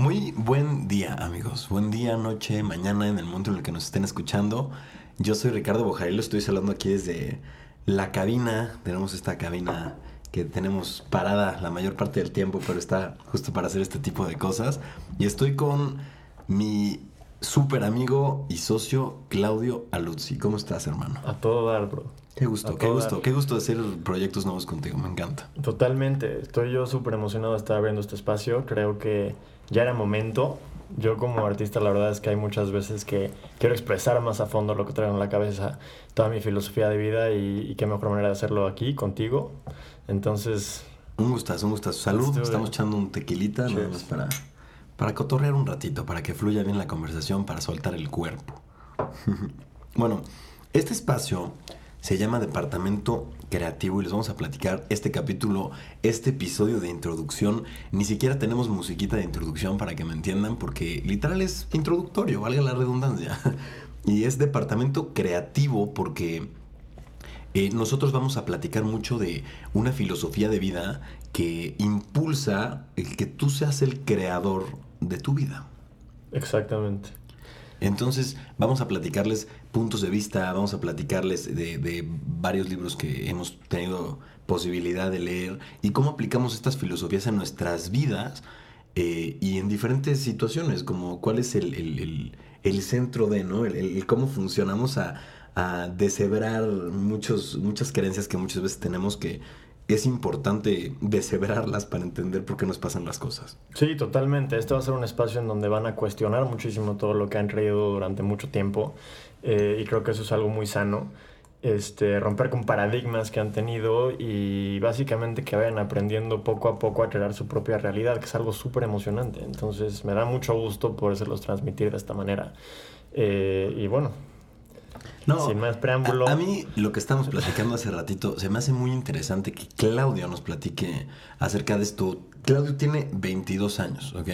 Muy buen día, amigos. Buen día, noche, mañana, en el momento en el que nos estén escuchando. Yo soy Ricardo Bojarilo, estoy hablando aquí desde la cabina. Tenemos esta cabina que tenemos parada la mayor parte del tiempo, pero está justo para hacer este tipo de cosas. Y estoy con mi súper amigo y socio Claudio Aluzzi. ¿Cómo estás, hermano? A todo dar, bro. Qué gusto, qué gusto, qué gusto hacer proyectos nuevos contigo, me encanta. Totalmente, estoy yo súper emocionado de estar abriendo este espacio, creo que ya era momento. Yo como artista la verdad es que hay muchas veces que quiero expresar más a fondo lo que traigo en la cabeza, toda mi filosofía de vida y, qué mejor manera de hacerlo aquí, contigo. Entonces... Un gustazo, un gustazo. Salud, estamos echando un tequilita nada más para, para cotorrear un ratito, para que fluya bien la conversación, para soltar el cuerpo. bueno, este espacio se llama Departamento Creativo y les vamos a platicar este capítulo, este episodio de introducción. Ni siquiera tenemos musiquita de introducción para que me entiendan, porque literal es introductorio, valga la redundancia. Y es Departamento Creativo porque eh, nosotros vamos a platicar mucho de una filosofía de vida que impulsa el que tú seas el creador de tu vida. Exactamente. Entonces vamos a platicarles puntos de vista, vamos a platicarles de, varios libros que hemos tenido posibilidad de leer y cómo aplicamos estas filosofías en nuestras vidas eh, y en diferentes situaciones, como cuál es el, centro de, ¿no? El, cómo funcionamos a, a deshebrar muchos, muchas creencias que muchas veces tenemos que es importante deshebrarlas para entender por qué nos pasan las cosas. Sí, totalmente. Este va a ser un espacio en donde van a cuestionar muchísimo todo lo que han creído durante mucho tiempo eh, y creo que eso es algo muy sano. Este, romper con paradigmas que han tenido y básicamente que vayan aprendiendo poco a poco a crear su propia realidad, que es algo súper emocionante. Entonces me da mucho gusto podérselos transmitir de esta manera. Eh, y bueno, no, Sin más preámbulo. A, mí lo que estamos platicando hace ratito, se me hace muy interesante que Claudio nos platique acerca de esto. Claudio tiene 22 años, ¿ok?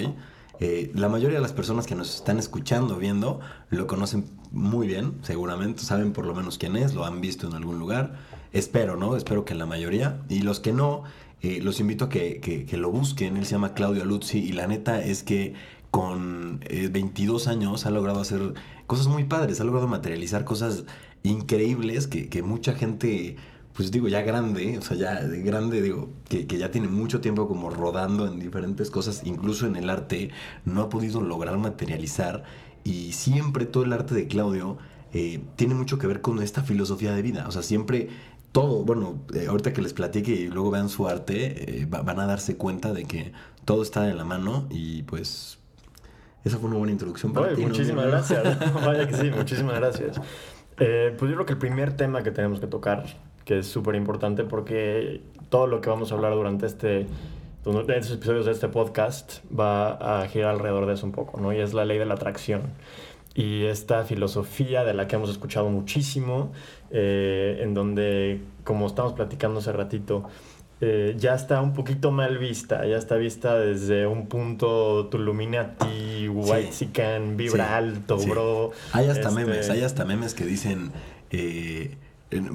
Eh, la mayoría de las personas que nos están escuchando, viendo, lo conocen muy bien, seguramente, saben por lo menos quién es, lo han visto en algún lugar. Espero, ¿no? Espero que la mayoría. Y los que no, eh, los invito a que, que, lo busquen. Él se llama Claudio Luzzi y la neta es que con 22 eh, años ha logrado hacer cosas muy padres, ha logrado materializar cosas increíbles que, mucha gente, pues digo, ya grande, o sea, ya de grande, digo, que, ya tiene mucho tiempo como rodando en diferentes cosas, incluso en el arte, no ha podido lograr materializar. Y siempre todo el arte de Claudio eh, tiene mucho que ver con esta filosofía de vida. O sea, siempre todo, bueno, eh, ahorita que les platique y luego vean su arte, van a darse cuenta de que todo está de la mano y pues esa fue una buena introducción para ti. Muchísimas gracias. Vaya que sí, muchísimas gracias. Eh, pues yo creo que el primer tema que tenemos que tocar, que es súper importante porque todo lo que vamos a hablar durante este estos episodios de este podcast va a girar alrededor de eso un poco, ¿no? Y es la ley de la atracción. Y esta filosofía de la que hemos escuchado muchísimo, eh, en donde, como estamos platicando hace ratito, eh, ya está un poquito mal vista, ya está vista desde un punto Tuluminati, White Sican, vibra alto, bro. Hay hasta este memes, hay hasta memes que dicen, eh,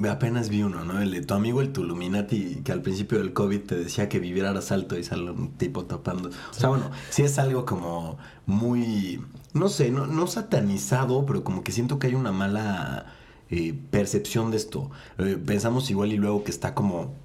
apenas vi uno, ¿no? El de tu amigo el Tuluminati, que al principio del COVID te decía que vivieras alto y sale un tipo tapando. O sea, bueno, sí es algo como muy, no sé, no, no satanizado, pero como que siento que hay una mala eh, percepción de esto. pensamos igual y luego que está como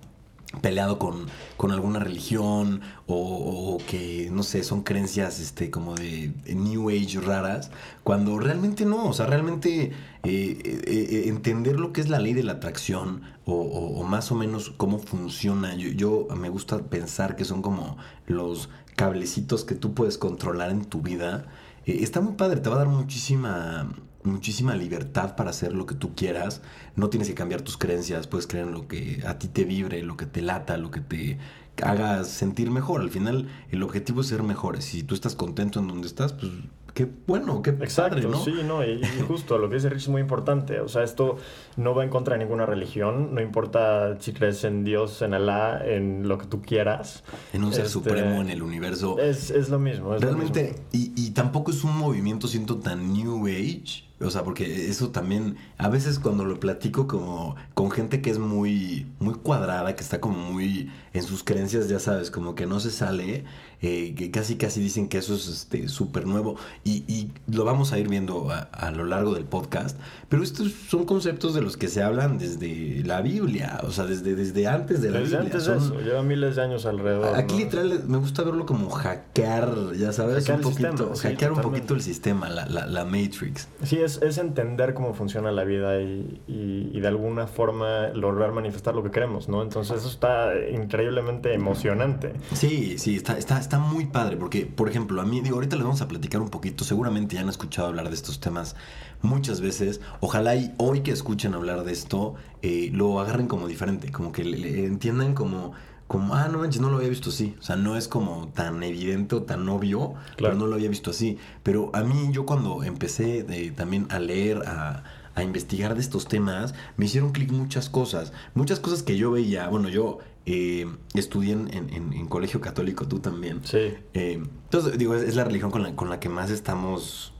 peleado con, con alguna religión o, que, no sé, son creencias este, como de New Age raras, cuando realmente no, o sea, realmente eh, eh, eh, entender lo que es la ley de la atracción o, más o menos cómo funciona, yo, yo, me gusta pensar que son como los cablecitos que tú puedes controlar en tu vida, está muy padre, te va a dar muchísima muchísima libertad para hacer lo que tú quieras. No tienes que cambiar tus creencias, puedes creer en lo que a ti te vibre, lo que te lata, lo que te haga sentir mejor. Al final, el objetivo es ser mejores. Si tú estás contento en donde estás, pues qué bueno, qué Exacto, ¿no? sí, no, y, justo lo que dice Rich es muy importante. O sea, esto no va en contra de ninguna religión, no importa si crees en Dios, en Alá, en lo que tú quieras. En un ser este, supremo, en el universo. Es, lo mismo. Realmente, Y, y tampoco es un movimiento, siento, tan New Age o sea, porque eso también, a veces cuando lo platico como con gente que es muy, muy cuadrada, que está como muy en sus creencias, ya sabes, como que no se sale, eh, que casi casi dicen que eso es este súper nuevo y, y, lo vamos a ir viendo a, a, lo largo del podcast, pero estos son conceptos de los que se hablan desde la Biblia, o sea, desde, desde antes de la desde Biblia. Antes son, de eso, lleva miles de años alrededor. Aquí ¿no? literal me gusta verlo como hackear, ya sabes, Hackear un poquito, sistema, sí, hackear un totalmente. poquito el sistema, la, la, la Matrix. Sí, es, entender cómo funciona la vida y, de alguna forma lograr manifestar lo que queremos, ¿no? Entonces eso está increíblemente emocionante. Sí, sí, está, está, está muy padre, porque, por ejemplo, a mí, digo, ahorita les vamos a platicar un poquito, seguramente ya han escuchado hablar de estos temas muchas veces, ojalá hoy que escuchen hablar de esto, eh, lo agarren como diferente, como que entiendan como... Como, ah, no manches, no lo había visto así. O sea, no es como tan evidente o tan obvio, Claro. pero no lo había visto así. Pero a mí, yo cuando empecé eh, también a leer, a, a investigar de estos temas, me hicieron clic muchas cosas. Muchas cosas que yo veía, bueno, yo eh, estudié en, en- en colegio católico, tú también. Sí, Eh, entonces, digo, es, es la religión con la, con la que más estamos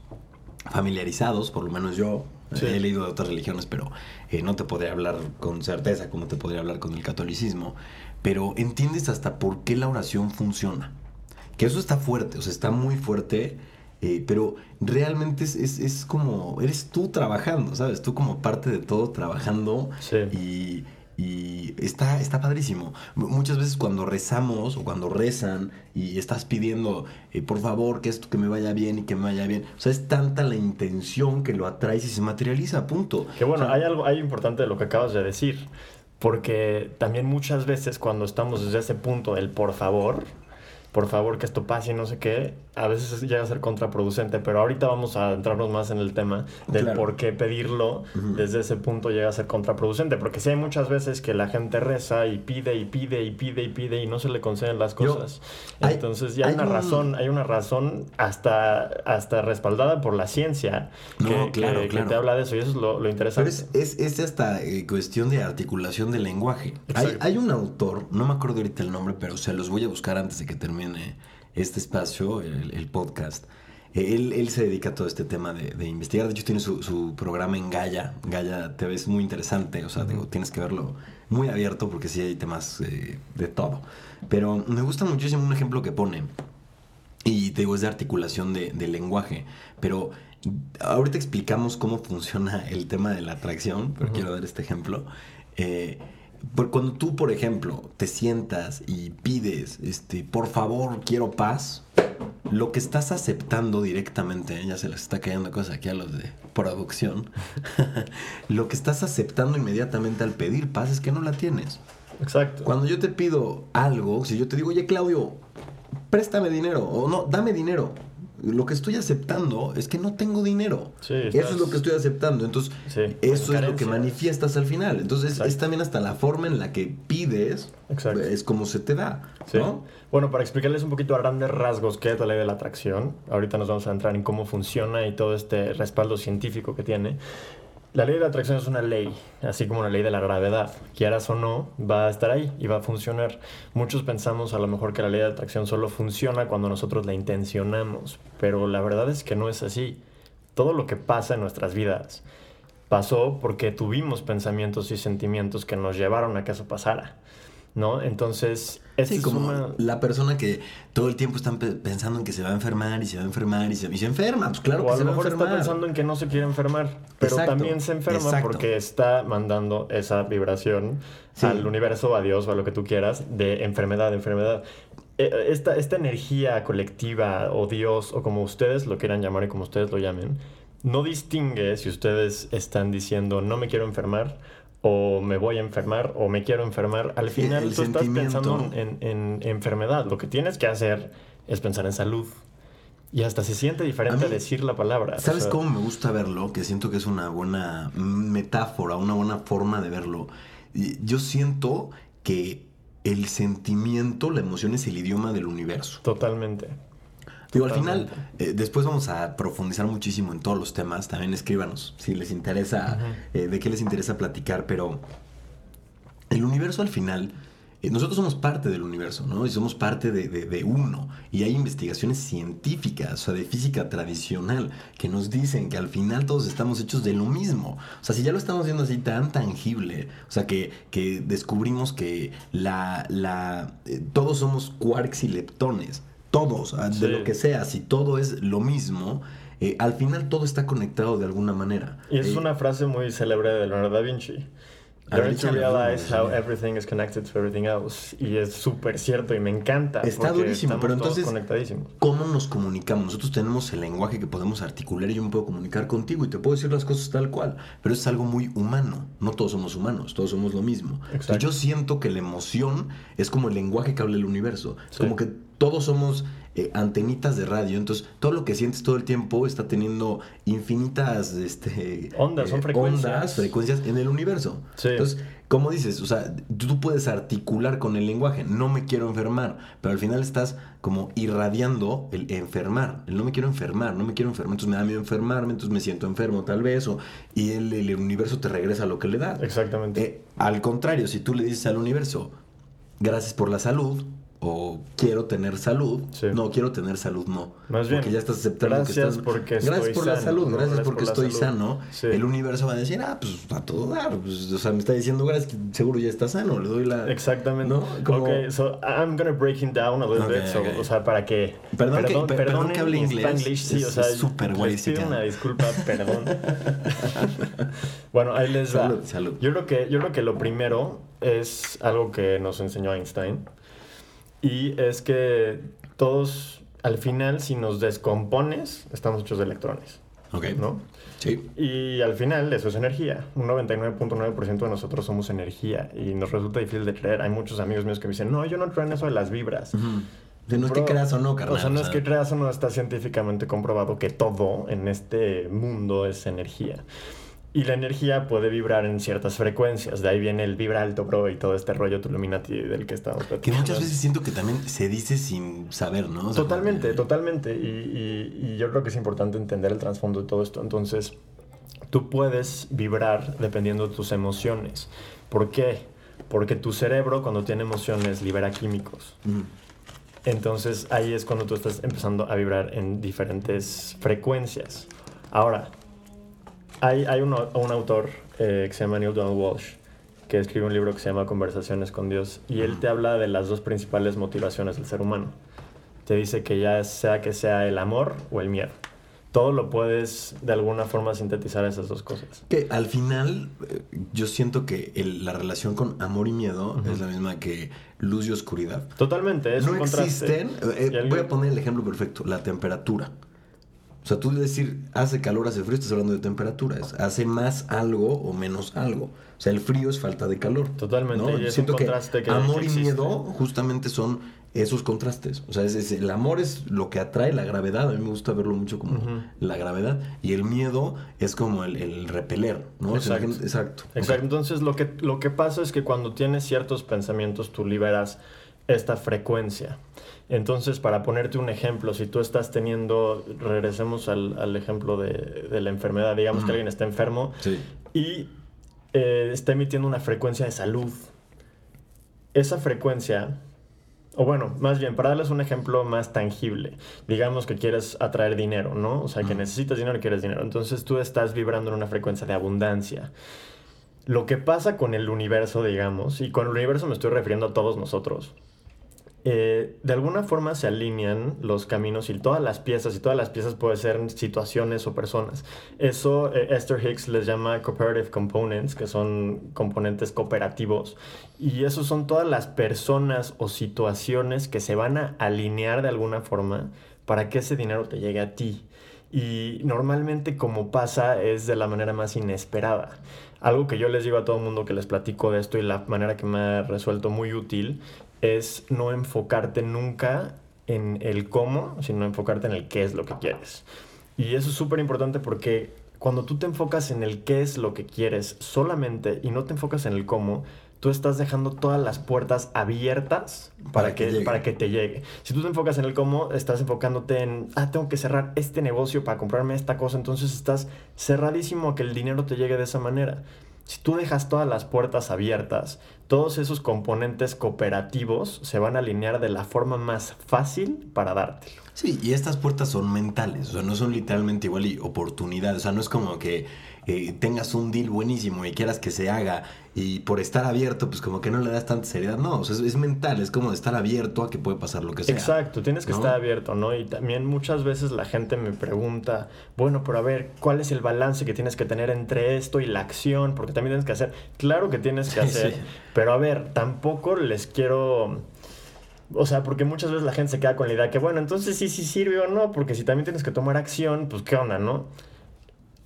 familiarizados, por lo menos yo. Sí. He leído de otras religiones, pero eh, no te podría hablar con certeza como te podría hablar con el catolicismo. Pero entiendes hasta por qué la oración funciona. Que eso está fuerte, o sea, está muy fuerte, eh, pero realmente es, es- es como, eres tú trabajando, ¿sabes? Tú como parte de todo trabajando sí. y, y está, está padrísimo. Muchas veces cuando rezamos o cuando rezan y estás pidiendo, eh, por favor, que esto que me vaya bien y que me vaya bien. O sea, es tanta la intención que lo atraes y se materializa, punto. Que bueno, O sea, hay algo hay importante de lo que acabas de decir, porque también muchas veces cuando estamos desde ese punto del por favor, por favor que esto pase y no sé qué, a veces llega a ser contraproducente, pero ahorita vamos a entrarnos más en el tema del Claro. por qué pedirlo desde ese punto llega a ser contraproducente, porque sí hay muchas veces que la gente reza y pide y pide y pide y pide y no se le conceden las Yo- cosas. hay- Entonces ya hay, una un- razón, hay una razón hasta, hasta respaldada por la ciencia que, No, que- claro, que claro. te habla de eso y eso es lo, lo Pero interesante. es, es, es hasta eh, cuestión de articulación del lenguaje. Hay, hay un autor, no me acuerdo ahorita el nombre, pero se los voy a buscar antes de que termine este espacio, el, el podcast. Él, él se dedica a todo este tema de, de investigar. De hecho, tiene su, su programa en Gaia. Gaia TV es muy interesante. O sea, digo, tienes que verlo muy abierto porque sí hay temas eh, de todo. Pero me gusta muchísimo un ejemplo que pone. Y te digo, es de articulación de, del lenguaje. Pero ahorita explicamos cómo funciona el tema de la atracción, pero Ujú. quiero dar este ejemplo. Eh, por cuando tú, por ejemplo, te sientas y pides, este, por favor, quiero paz, lo que estás aceptando directamente, ya se les está cayendo cosas aquí a los de producción, lo que estás aceptando inmediatamente al pedir paz es que no la tienes. Exacto. Cuando yo te pido algo, si yo te digo, oye Claudio, préstame dinero, o no, dame dinero, lo que estoy aceptando es que no tengo dinero. Sí, Eso estás- es lo que estoy aceptando. Entonces, Sí, eso es lo que manifiestas al final. Entonces, Exacto. es también hasta la forma en la que pides, Exacto. es como se te da. Sí. ¿no? Bueno, para explicarles un poquito a grandes rasgos qué es la ley de la atracción, ahorita nos vamos a entrar en cómo funciona y todo este respaldo científico que tiene. La ley de atracción es una ley, así como la ley de la gravedad. Quieras o no, va a estar ahí y va a funcionar. Muchos pensamos a lo mejor que la ley de atracción solo funciona cuando nosotros la intencionamos, pero la verdad es que no es así. Todo lo que pasa en nuestras vidas pasó porque tuvimos pensamientos y sentimientos que nos llevaron a que eso pasara. ¿No? Entonces, esta Sí, es como una... la persona que todo el tiempo están pe- pensando en que se va a enfermar y se va a enfermar y se, y se enferma. Pues claro o que a se lo va a mejor enfermar. está pensando en que no se quiere enfermar, pero Exacto, también se enferma exacto. porque está mandando esa vibración Sí. al universo, a Dios o a lo que tú quieras, de enfermedad, enfermedad. Eh, Esta, esta energía colectiva o Dios o como ustedes lo quieran llamar y como ustedes lo llamen, no distingue si ustedes están diciendo no me quiero enfermar o me voy a enfermar o me quiero enfermar. Al final el tú estás pensando en, en enfermedad. Lo que tienes que hacer es pensar en salud. Y hasta se siente diferente A mí, decir la palabra. o ¿Sabes sea, cómo me gusta verlo? Que siento que es una buena metáfora, una buena forma de verlo. Yo siento que el sentimiento, la emoción es el idioma del universo. Totalmente. Digo, al final, eh, después vamos a profundizar muchísimo en todos los temas. También escríbanos si les interesa, eh, de qué les interesa platicar. Pero el universo al final, eh, nosotros somos parte del universo, ¿no? Y somos parte de, de- de uno. Y hay investigaciones científicas, o sea, de física tradicional, que nos dicen que al final todos estamos hechos de lo mismo. O sea, si ya lo estamos viendo así tan tangible, o sea, que, que descubrimos que la, la, todos somos quarks y leptones. Todos, ah, de Sí. lo que sea, si todo es lo mismo, eh, al final todo está conectado de alguna manera. Y es Eh, una frase muy célebre de Leonardo da Vinci. Learn to realize how sí. everything is connected to everything else. Y es súper cierto y me encanta. Está durísimo, pero entonces-. ¿Cómo nos comunicamos? Nosotros tenemos el lenguaje que podemos articular y yo me puedo comunicar contigo y te puedo decir las cosas tal cual, pero es algo muy humano. No todos somos humanos, todos somos lo mismo. Entonces, yo siento que la emoción es como el lenguaje que habla el universo. Es Sí. como que todos somos eh, antenitas de radio, entonces todo lo que sientes todo el tiempo está teniendo infinitas este, Ondas, son frecuencias. ondas, frecuencias en el universo. Sí. Entonces, como dices, o sea, tú puedes articular con el lenguaje, no me quiero enfermar, pero al final estás como irradiando el enfermar, el no me quiero enfermar, no me quiero enfermar, entonces me da miedo enfermarme, entonces me siento enfermo tal vez, o, y el, el universo te regresa lo que le da. Exactamente. Eh, al contrario, si tú le dices al universo, gracias por la salud, o quiero tener salud, Sí. no, quiero tener salud, no. Más bien, porque ya estás aceptando gracias que estás... porque gracias estoy por la sano, salud, ¿no? gracias Gracias porque por la estoy salud. sano. Sí. El universo va a decir, ah, pues a todo dar, pues, o sea, me está diciendo gracias, que seguro ya está sano, le doy la... Exactamente. ¿No? Como- Ok, so I'm gonna break him down a little Ok, bit. So. O sea, para que. Perdón que- per- perdón que hable inglés. Spanglish, sí, o Es- sea, es súper guay les pido una disculpa, perdón. bueno, ahí les va. Salud, salud. Yo creo que, yo creo que lo primero es algo que nos enseñó Einstein. Y es que todos, al final, si nos descompones, estamos hechos de electrones, Ok, ¿no? Sí. Y al final eso es energía. Un 99.9% de nosotros somos energía y nos resulta difícil de creer. Hay muchos amigos míos que me dicen, no, yo no creo en eso de las vibras. De no es que creas o no, carnal. O sea, no o es que creas o no, está científicamente comprobado que todo en este mundo es energía. Y la energía puede vibrar en ciertas frecuencias. De ahí viene el vibra alto, bro, y todo este rollo Tuluminati del que estamos Que platicando. muchas veces siento que también se dice sin saber, ¿no? O sea, Totalmente, que- totalmente. Y, y- y yo creo que es importante entender el trasfondo de todo esto. Entonces, tú puedes vibrar dependiendo de tus emociones. ¿Por qué? Porque tu cerebro, cuando tiene emociones, libera químicos. Ujú. Entonces, ahí es cuando tú estás empezando a vibrar en diferentes frecuencias. Ahora, hay, hay un, un autor eh, que se llama Neil Donald Walsh que escribe un libro que se llama Conversaciones con Dios y él te habla de las dos principales motivaciones del ser humano. Te dice que ya sea que sea el amor o el miedo. Todo lo puedes de alguna forma sintetizar esas dos cosas. Que al final eh, yo siento que el- la relación con amor y miedo Ujú. es la misma que luz y oscuridad. Totalmente, es no un contraste. existen. eh, voy a poner el ejemplo perfecto: la temperatura. O sea, tú decir hace calor, hace frío, estás hablando de temperaturas. Hace más algo o menos algo. O sea, el frío es falta de calor. Totalmente, ¿no? y es Siento un que, contraste que- amor que y existe. miedo justamente son esos contrastes. O sea, es, es- el amor es lo que atrae la gravedad. A mí me gusta verlo mucho como la gravedad. Y el miedo es como el, el repeler, ¿no? O sea, la Exacto. exacto. Exacto. Entonces, lo que, lo que pasa es que cuando tienes ciertos pensamientos, tú liberas esta frecuencia. Entonces, para ponerte un ejemplo, si tú estás teniendo, regresemos al, al ejemplo de, de la enfermedad, digamos que alguien está enfermo Sí. y eh, está emitiendo una frecuencia de salud. Esa frecuencia, o bueno, más bien, para darles un ejemplo más tangible, digamos que quieres atraer dinero, ¿no? O sea, que necesitas dinero y quieres dinero. Entonces tú estás vibrando en una frecuencia de abundancia. Lo que pasa con el universo, digamos, y con el universo me estoy refiriendo a todos nosotros, eh, de alguna forma se alinean los caminos y todas las piezas, y todas las piezas pueden ser situaciones o personas. Eso eh, Esther Hicks les llama cooperative components, que son componentes cooperativos, y esos son todas las personas o situaciones que se van a alinear de alguna forma para que ese dinero te llegue a ti. Y normalmente como pasa es de la manera más inesperada. Algo que yo les digo a todo el mundo que les platico de esto y la manera que me ha resuelto muy útil es no enfocarte nunca en el cómo, sino enfocarte en el qué es lo que quieres. Y eso es súper importante porque cuando tú te enfocas en el qué es lo que quieres solamente y no te enfocas en el cómo, tú estás dejando todas las puertas abiertas para, Para que para que te llegue. Si tú te enfocas en el cómo, estás enfocándote en, ah, tengo que cerrar este negocio para comprarme esta cosa, entonces estás cerradísimo a que el dinero te llegue de esa manera. Si tú dejas todas las puertas abiertas, todos esos componentes cooperativos se van a alinear de la forma más fácil para dártelo. Sí, y estas puertas son mentales, o sea, no son literalmente igual y oportunidades, o sea, no es como que eh, tengas un deal buenísimo y quieras que se haga y por estar abierto, pues como que no le das tanta seriedad, no, o sea, es, mental, es como estar abierto a que puede pasar lo que sea. Exacto, tienes que estar abierto, ¿no? Y también muchas veces la gente me pregunta, bueno, pero a ver, ¿cuál es el balance que tienes que tener entre esto y la acción? Porque también tienes que hacer, claro que tienes que hacer, pero a ver, tampoco les quiero o sea, porque muchas veces la gente se queda con la idea que, bueno, entonces sí, sí sirve o no, porque si también tienes que tomar acción, pues qué onda, ¿no?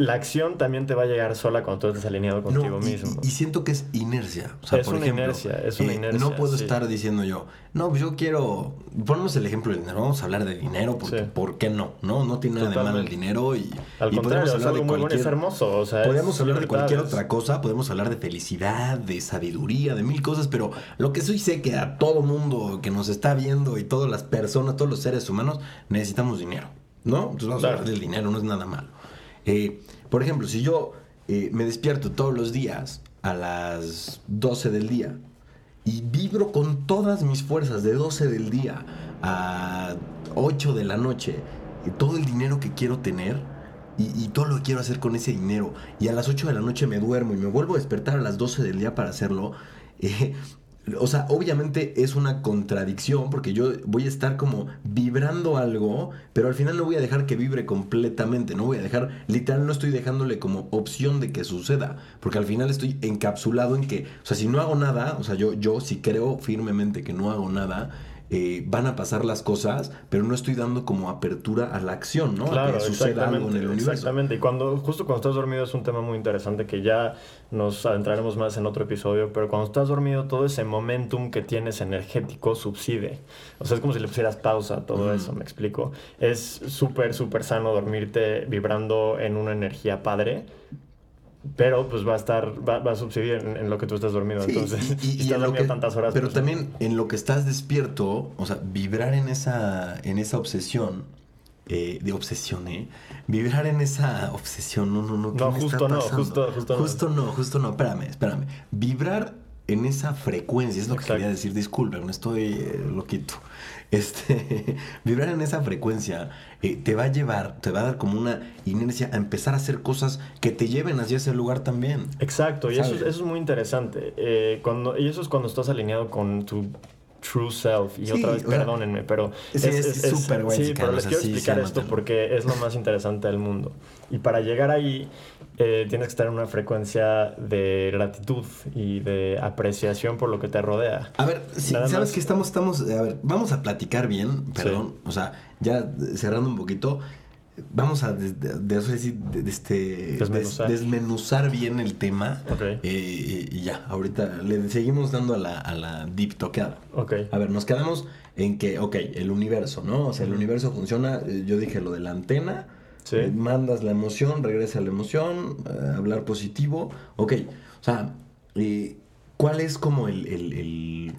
La acción también te va a llegar sola cuando tú estés alineado contigo mismo. Y, siento que es inercia. O sea, es una inercia, es una eh, inercia. No puedo estar diciendo yo, no, pues yo quiero. Ponemos el ejemplo del dinero. Vamos a hablar de dinero porque, ¿por qué no? No, no tiene nada de malo el dinero y. Al contrario, hablar de cualquier, es hermoso. O sea, podemos hablar de cualquier otra cosa, podemos hablar de felicidad, de sabiduría, de mil cosas, pero lo que sí sé que a todo mundo que nos está viendo y todas las personas, todos los seres humanos, necesitamos dinero. ¿No? Entonces vamos a hablar del dinero, no es nada malo. Eh, por ejemplo, si yo eh, me despierto todos los días a las 12 del día y vibro con todas mis fuerzas de 12 del día a 8 de la noche, todo el dinero que quiero tener y, y, todo lo que quiero hacer con ese dinero, y a las 8 de la noche me duermo y me vuelvo a despertar a las 12 del día para hacerlo, eh, o sea, obviamente es una contradicción porque yo voy a estar como vibrando algo, pero al final no voy a dejar que vibre completamente, no voy a dejar, literal no estoy dejándole como opción de que suceda, porque al final estoy encapsulado en que, o sea, si no hago nada, o sea, yo, yo si creo firmemente que no hago nada, eh, van a pasar las cosas, pero no estoy dando como apertura a la acción, ¿no? Claro, a que suceda algo en el universo. Exactamente, y cuando, justo cuando estás dormido es un tema muy interesante que ya nos adentraremos más en otro episodio, pero cuando estás dormido todo ese momentum que tienes energético subside. O sea, es como si le pusieras pausa a todo eso, me explico. Es súper, súper sano dormirte vibrando en una energía padre pero pues va a estar, va, a subsidiar en, lo que tú estás dormido. Entonces, y, estás dormido tantas horas. Pero pues, también en lo que estás despierto, o sea, vibrar en esa, en esa obsesión, eh, de obsesión, ¿eh? Vibrar en esa obsesión, no, no, no. No, justo no, justo, justo, justo no. Justo no, espérame, espérame. Vibrar en esa frecuencia, es lo que quería decir, disculpe, no estoy eh, loquito. Este, vibrar en esa frecuencia eh, te va a llevar, te va a dar como una inercia a empezar a hacer cosas que te lleven hacia ese lugar también. Exacto, y eso, es muy interesante. Eh, cuando, y eso es cuando estás alineado con tu true self. Y otra vez, perdónenme, pero es súper es, Sí, pero les quiero explicar esto porque es lo más interesante del mundo. Y para llegar ahí, eh, tienes que estar en una frecuencia de gratitud y de apreciación por lo que te rodea. A ver, sabes que estamos, estamos, a ver, vamos a platicar bien, perdón, o sea, ya cerrando un poquito. Vamos a este, desmenuzar. bien el tema. Eh, y ya, ahorita le seguimos dando a la, a la deep toqueada. A ver, nos quedamos en que, ok, el universo, ¿no? O sea, el universo funciona, eh, yo dije lo de la antena, eh, mandas la emoción, regresa la emoción, hablar positivo, ok. O sea, ¿cuál es como el, el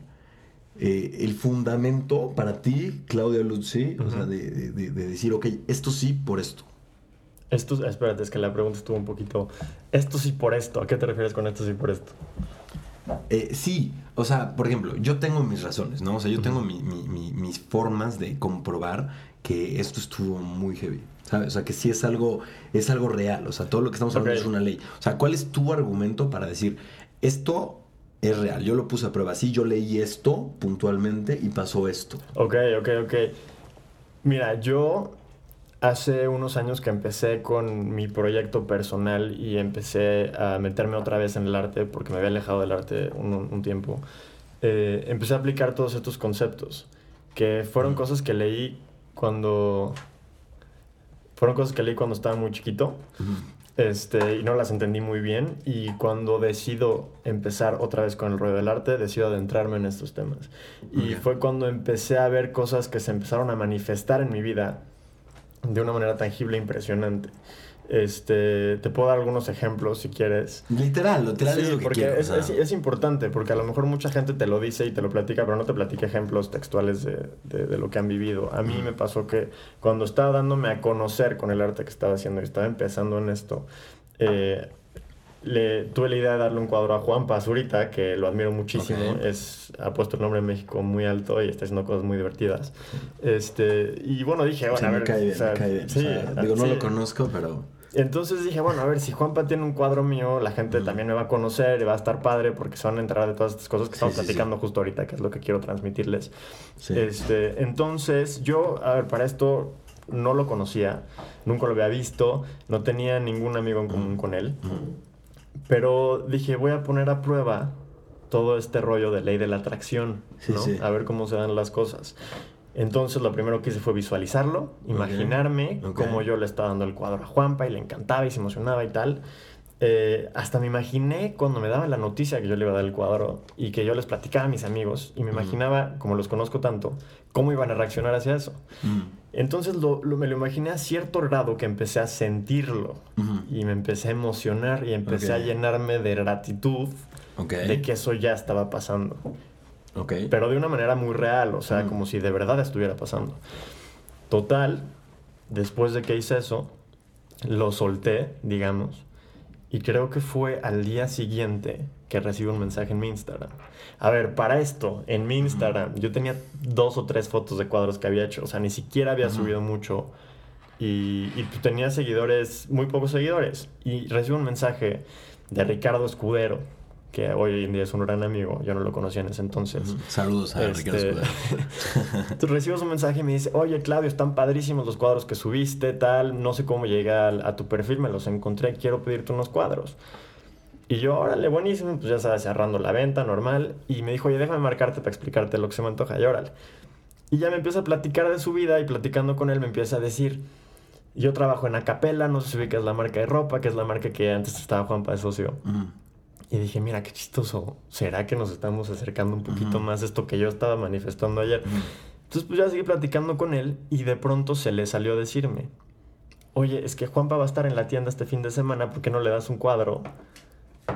eh, el fundamento para ti, Claudia Luzzi, o sea, de, decir, ok, esto sí por esto? Esto, espérate, es que la pregunta estuvo un poquito, esto sí por esto, ¿a qué te refieres con esto sí por esto? Eh, sí, o sea, por ejemplo, yo tengo mis razones, ¿no? O sea, yo tengo mis formas de comprobar que esto estuvo muy heavy, ¿sabes? O sea, que sí es algo, es algo real, o sea, todo lo que estamos hablando es una ley. O sea, ¿cuál es tu argumento para decir, esto es real. Yo lo puse a prueba. Sí, yo leí esto puntualmente y pasó esto. Ok, ok, ok. Mira, yo hace unos años que empecé con mi proyecto personal y empecé a meterme otra vez en el arte porque me había alejado del arte un, tiempo. Eh, empecé a aplicar todos estos conceptos que fueron cosas que leí cuando fueron cosas que leí cuando estaba muy chiquito este, y no las entendí muy bien. Y cuando decido empezar otra vez con el rollo del arte, decido adentrarme en estos temas. Y fue cuando empecé a ver cosas que se empezaron a manifestar en mi vida de una manera tangible e impresionante. Este, te puedo dar algunos ejemplos si quieres. Literal, literal es lo que porque es, es, importante, porque a lo mejor mucha gente te lo dice y te lo platica, pero no te platica ejemplos textuales de, de, lo que han vivido. A mí me pasó que cuando estaba dándome a conocer con el arte que estaba haciendo y estaba empezando en esto, eh, le, tuve la idea de darle un cuadro a Juan Pazurita, que lo admiro muchísimo. Es, ha puesto el nombre en México muy alto y está haciendo cosas muy divertidas. Este, y bueno, dije, bueno, a ver. cae bien, o sea, me cae bien. sí, O sea, digo, no sí. lo conozco, pero... Entonces dije, bueno, a ver, si Juanpa tiene un cuadro mío, la gente Mm. también me va a conocer y va a estar padre porque se van a enterar de todas estas cosas que Sí, estamos sí, sí. platicando justo ahorita, que es lo que quiero transmitirles. Sí. Este, entonces, yo, a ver, para esto no lo conocía, nunca lo había visto, no tenía ningún amigo en común con él, Ujú. pero dije, voy a poner a prueba todo este rollo de ley de la atracción, Sí, ¿no? sí. A ver cómo se dan las cosas. Entonces lo primero que hice fue visualizarlo, imaginarme cómo yo le estaba dando el cuadro a Juanpa y le encantaba y se emocionaba y tal. Eh, hasta me imaginé cuando me daban la noticia que yo le iba a dar el cuadro y que yo les platicaba a mis amigos y me imaginaba, como los conozco tanto, cómo iban a reaccionar hacia eso. Mm. Entonces lo- lo- me lo imaginé a cierto grado que empecé a sentirlo y me empecé a emocionar y empecé a llenarme de gratitud de que eso ya estaba pasando. Ok. Pero de una manera muy real, o sea, Mm. como si de verdad estuviera pasando. Total, después de que hice eso, lo solté, digamos, y creo que fue al día siguiente que recibí un mensaje en mi Instagram. A ver, para esto, en mi Instagram, yo tenía dos o tres fotos de cuadros que había hecho, o sea, ni siquiera había subido mucho. Y, y tenía seguidores, muy pocos seguidores. Y recibo un mensaje de Ricardo Escudero, que hoy en día es un gran amigo, yo no lo conocía en ese entonces. Saludos a Este, Ricardo. Entonces recibes un mensaje y me dice, oye Claudio, están padrísimos los cuadros que subiste, tal, no sé cómo llegué al- a, tu perfil, me los encontré, quiero pedirte unos cuadros. Y yo, órale, buenísimo, pues ya sabes, cerrando la venta, normal. Y me dijo, oye, déjame marcarte para explicarte lo que se me antoja, y órale. Y ya me empieza a platicar de su vida y platicando con él me empieza a decir, yo trabajo en Acapela, no sé si ubicas la marca de ropa, que es la marca que antes estaba Juanpa de socio. Y dije, mira, qué chistoso. ¿Será que nos estamos acercando un poquito más a esto que yo estaba manifestando ayer? Entonces, pues ya seguí platicando con él y de pronto se le salió a decirme, oye, es que Juanpa va a estar en la tienda este fin de semana, ¿por qué no le das un cuadro?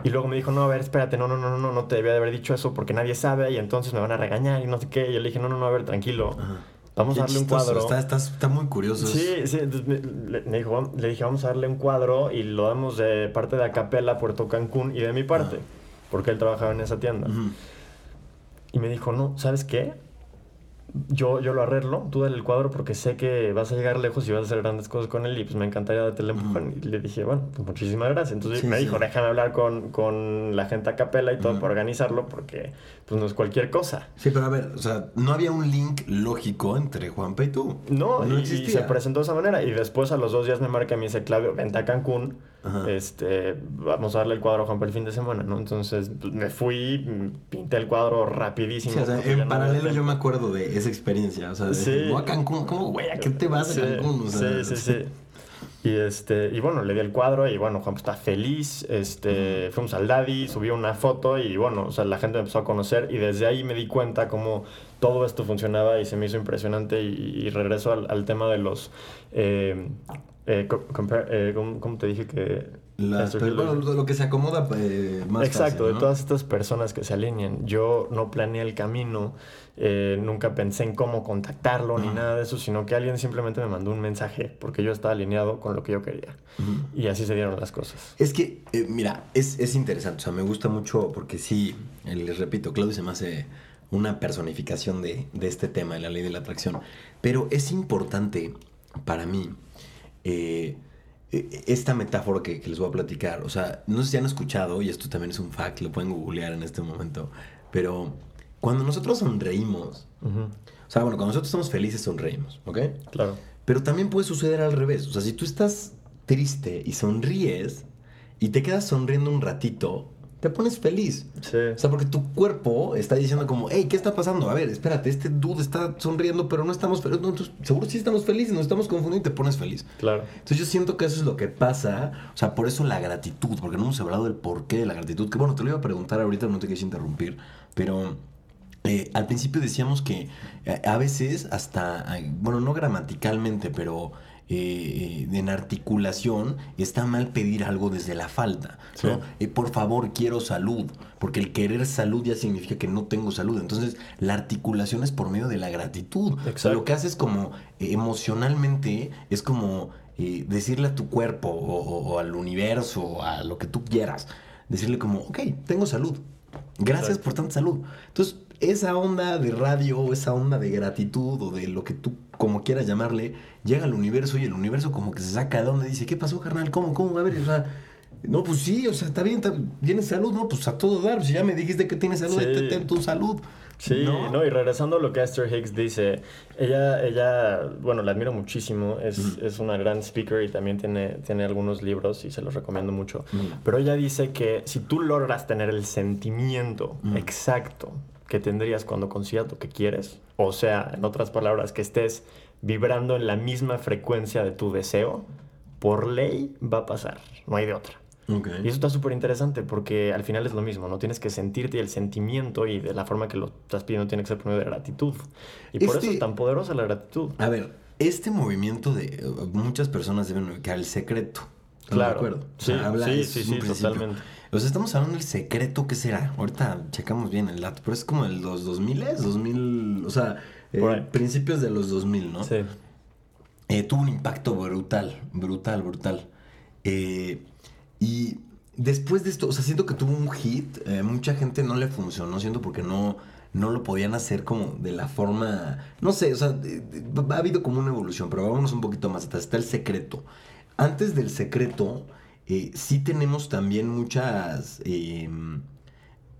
Y luego me dijo, no, a ver, espérate, no, no, no, no, no te debía de haber dicho eso porque nadie sabe y entonces me van a regañar y no sé qué. Y yo le dije, no, no, no, a ver, tranquilo, Ajá. Vamos Qué a darle un cuadro. Está, está, está muy curioso. Sí, sí, me, dijo, "Vam- le dije, vamos a darle un cuadro y lo damos de parte de Acapela, Puerto Cancún y de mi parte, porque él trabajaba en esa tienda. Y me dijo, no, ¿sabes qué? Yo, yo lo arreglo, tú dale el cuadro porque sé que vas a llegar lejos y vas a hacer grandes cosas con él y pues me encantaría darte el empujón. Y le dije, bueno, pues muchísimas gracias. Entonces Sí, me sí. dijo, déjame hablar con, con la gente a capela y todo para organizarlo porque pues no es cualquier cosa. Sí, pero a ver, o sea, no había un link lógico entre Juanpa y tú. No, y- y, existía. se presentó de esa manera. Y después a los dos días me marca y me dice, Claudio, vente a Cancún. Ajá. Este, vamos a darle el cuadro a Juan para el fin de semana, ¿no? Entonces pues, me fui, pinté el cuadro rapidísimo. Sí, o sea, en no paralelo yo me acuerdo de esa experiencia. O sea, de, Sí. "No, a Cancún, ¿cómo, güey? ¿A qué te vas Sí, a Cancún? O sea, sí, sí, sí. Y, este, y bueno, le di el cuadro y bueno, Juan pues, está feliz. Este, Fuimos al Daddy, subió una foto y bueno, o sea, la gente me empezó a conocer y desde ahí me di cuenta cómo todo esto funcionaba y se me hizo impresionante y, y regreso al, al tema de los... eh, eh, eh, ¿cómo, te dije que...? Pero, lo- bueno, lo que se acomoda eh, más Exacto, fácil, de todas estas personas que se alinean. Yo no planeé el camino, eh, nunca pensé en cómo contactarlo ni nada de eso, sino que alguien simplemente me mandó un mensaje porque yo estaba alineado con lo que yo quería. Y así se dieron las cosas. Es que, eh, mira, es, es interesante, o sea, me gusta mucho porque sí, les repito, Claudio se me hace una personificación de, de este tema, de la ley de la atracción, pero es importante para mí eh, eh, esta metáfora que, que les voy a platicar, o sea, no sé si han escuchado, y esto también es un fact, lo pueden googlear en este momento, pero cuando nosotros sonreímos, o sea, bueno, cuando nosotros estamos felices sonreímos, ¿ok? Claro. Pero también puede suceder al revés. O sea, si tú estás triste y sonríes y te quedas sonriendo un ratito, te pones feliz. Sí. O sea, porque tu cuerpo está diciendo como, hey, ¿qué está pasando? A ver, espérate, este dude está sonriendo, pero no estamos felices. No, seguro sí estamos felices, nos estamos confundiendo y te pones feliz. Claro. Entonces yo siento que eso es lo que pasa, o sea, por eso la gratitud, porque no hemos hablado del porqué de la gratitud, que bueno, te lo iba a preguntar ahorita, no te quise interrumpir, pero eh, al principio decíamos que eh, a veces hasta, bueno, no gramaticalmente, pero eh, en articulación está mal pedir algo desde la falta, ¿no? Eh, por favor, quiero salud, porque el querer salud ya significa que no tengo salud. Entonces, la articulación es por medio de la gratitud. O sea, lo que haces como eh, emocionalmente es como decirle a tu cuerpo o, o al universo, o a lo que tú quieras, decirle como, ok, tengo salud. Gracias por tanta salud. Entonces, esa onda de radio, esa onda de gratitud o de lo que tú como quieras llamarle, llega al universo y el universo como que se saca de donde dice, ¿qué pasó, carnal? ¿Cómo? ¿Cómo? A ver, o sea, no, pues sí, o sea, está bien, tienes salud, no, pues a todo dar, si ya me dijiste que tienes salud, sí. ten tu salud. Sí, ¿no? y regresando a lo que Esther Hicks dice, ella, ella bueno, la admiro muchísimo, es, es una gran speaker y también tiene, tiene algunos libros y se los recomiendo mucho, pero ella dice que si tú logras tener el sentimiento exacto que tendrías cuando consigas lo que quieres, o sea, en otras palabras, que estés vibrando en la misma frecuencia de tu deseo, por ley va a pasar, no hay de otra. Y eso está súper interesante porque al final es lo mismo, ¿no? Tienes que sentirte y el sentimiento y de la forma que lo estás pidiendo tiene que ser primero de gratitud. Y por eso es este tan poderosa la gratitud. A ver, este movimiento de muchas personas deben ubicar el secreto. Claro. De acuerdo? sí, sí, sí, totalmente. O sea, estamos hablando del secreto, ¿qué será? Ahorita checamos bien el dato, pero es como el los 2000, 2000, o sea, eh, principios de los 2000, ¿no? Sí. Eh, tuvo un impacto brutal, brutal, brutal. Eh, y después de esto, o sea, siento que tuvo un hit, mucha gente no le funcionó, siento porque no, no lo podían hacer como de la forma, no sé, o sea, ha habido como una evolución, pero vámonos un poquito más atrás, está el secreto. Antes del secreto, eh, sí tenemos también muchas... Em,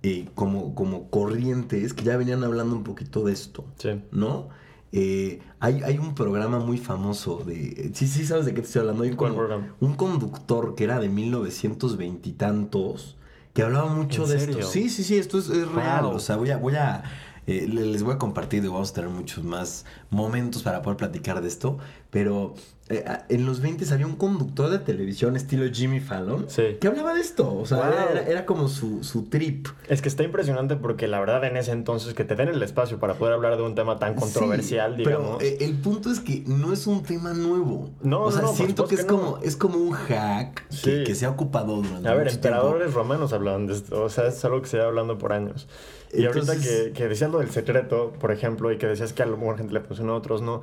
eh, como, como corrientes que ya venían hablando un poquito de esto, sí. ¿no? Eh, hay, hay, un programa muy famoso de... Sí, sí, sabes de qué te estoy hablando. Hay un, un conductor que era de 1920 y tantos que hablaba mucho de esto. Sí, sí, sí, esto es, real. O sea, voy a... Voy a eh, les voy a compartir y vamos a tener muchos más momentos para poder platicar de esto. Pero eh, en los 20 había un conductor de televisión estilo Jimmy Fallon que hablaba de esto. O sea, era, como su, trip. Es que está impresionante porque la verdad en ese entonces que te den el espacio para poder hablar de un tema tan controversial, digamos. Pero eh, el punto es que no es un tema nuevo. No, o sea, siento que es, como, es como un hack que, se ha ocupado durante A ver, emperadores romanos hablaban de esto. O sea, es algo que se va hablando por años. Y ahorita que, que decías lo del secreto, por ejemplo, y que decías que a lo mejor gente le funcionó, a otros no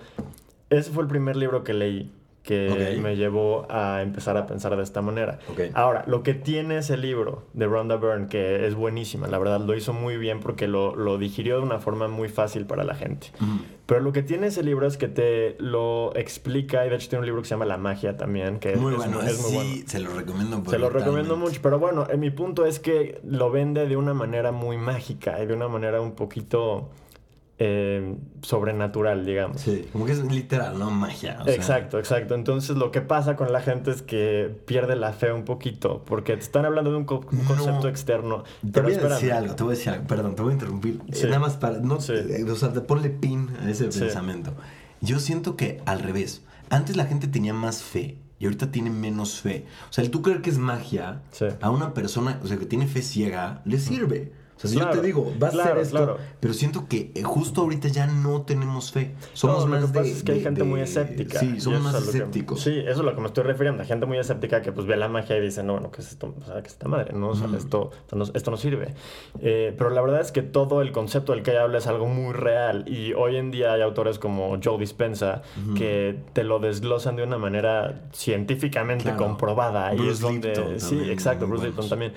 ese fue el primer libro que leí que me llevó a empezar a pensar de esta manera. Ahora, lo que tiene ese libro de Rhonda Byrne, que es buenísima, la verdad, lo hizo muy bien porque lo, lo digirió de una forma muy fácil para la gente. Pero lo que tiene ese libro es que te lo explica, y de hecho tiene un libro que se llama La Magia también, que muy es, bueno. Es, muy sí, se lo recomiendo. Se lo recomiendo mucho, pero bueno, en mi punto es que lo vende de una manera muy mágica y de una manera un poquito eh, sobrenatural, digamos. Sí, como que es literal, ¿no? Magia. exacto, exacto. Entonces lo que pasa con la gente es que pierde la fe un poquito, porque te están hablando de un, concepto externo. Te voy a decir algo, te voy a decir algo, perdón, te voy a interrumpir. Nada más para, no, eh, o sea, te ponle pin a ese pensamiento. Yo siento que al revés, antes la gente tenía más fe y ahorita tiene menos fe. O sea, el tú creer que es magia, a una persona, o sea, que tiene fe ciega, le sirve. O sea, si yo te digo, va a ser esto, pero siento que eh, justo ahorita ya no tenemos fe. Somos más lo que pasa es que hay gente muy escéptica. Sí, somos más escépticos. sí, eso es lo que me estoy refiriendo. Hay gente muy escéptica que pues ve la magia y dice, no, bueno, ¿qué es esto? O sea, que esta madre, ¿no? O sea, esto, esto, no, sirve. Eh, pero la verdad es que todo el concepto del que ella habla es algo muy real. Y hoy en día hay autores como Joe Dispensa que te lo desglosan de una manera científicamente comprobada. Bruce y es donde... sí, exacto, Bruce Lipton también.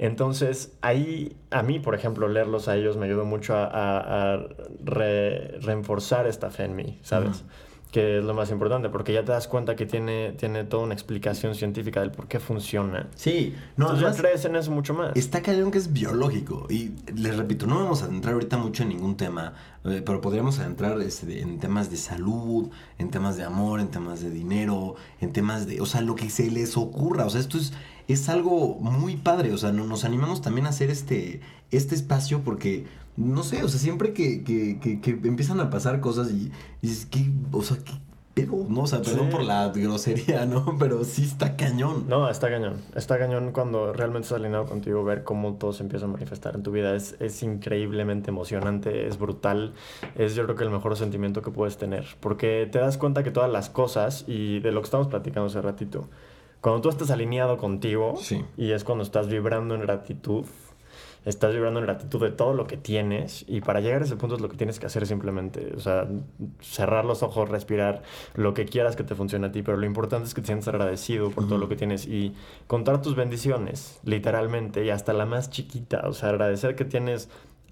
Entonces, ahí a mí, por ejemplo, leerlos a ellos me ayudó mucho a, reforzar esta fe en mí, ¿sabes? Que es lo más importante, porque ya te das cuenta que tiene, tiene toda una explicación científica del por qué funciona. Sí, no, Entonces ya crees en eso mucho más. Está cañón que es biológico. Y les repito, no vamos a entrar ahorita mucho en ningún tema, eh, pero podríamos entrar este, en temas de salud, en temas de amor, en temas de dinero, en temas de. O sea, lo que se les ocurra. O sea, esto es es algo muy padre. O sea, nos animamos también a hacer este, este espacio porque, no sé, o sea, siempre que, que, que, empiezan a pasar cosas y, dices, ¿qué? O sea, ¿qué pedo? No, o sea, perdón por la grosería, ¿no? Pero sí está cañón. No, está cañón. Está cañón cuando realmente estás alineado contigo, ver cómo todo se empieza a manifestar en tu vida. Es, es increíblemente emocionante, es brutal. Es yo creo que el mejor sentimiento que puedes tener. Porque te das cuenta que todas las cosas, y de lo que estamos platicando hace ratito, cuando tú estás alineado contigo y es cuando estás vibrando en gratitud, estás vibrando en gratitud de todo lo que tienes y para llegar a ese punto es lo que tienes que hacer simplemente, o sea, cerrar los ojos, respirar, lo que quieras que te funcione a ti, pero lo importante es que te sientas agradecido por todo lo que tienes y contar tus bendiciones, literalmente, y hasta la más chiquita, o sea, agradecer que tienes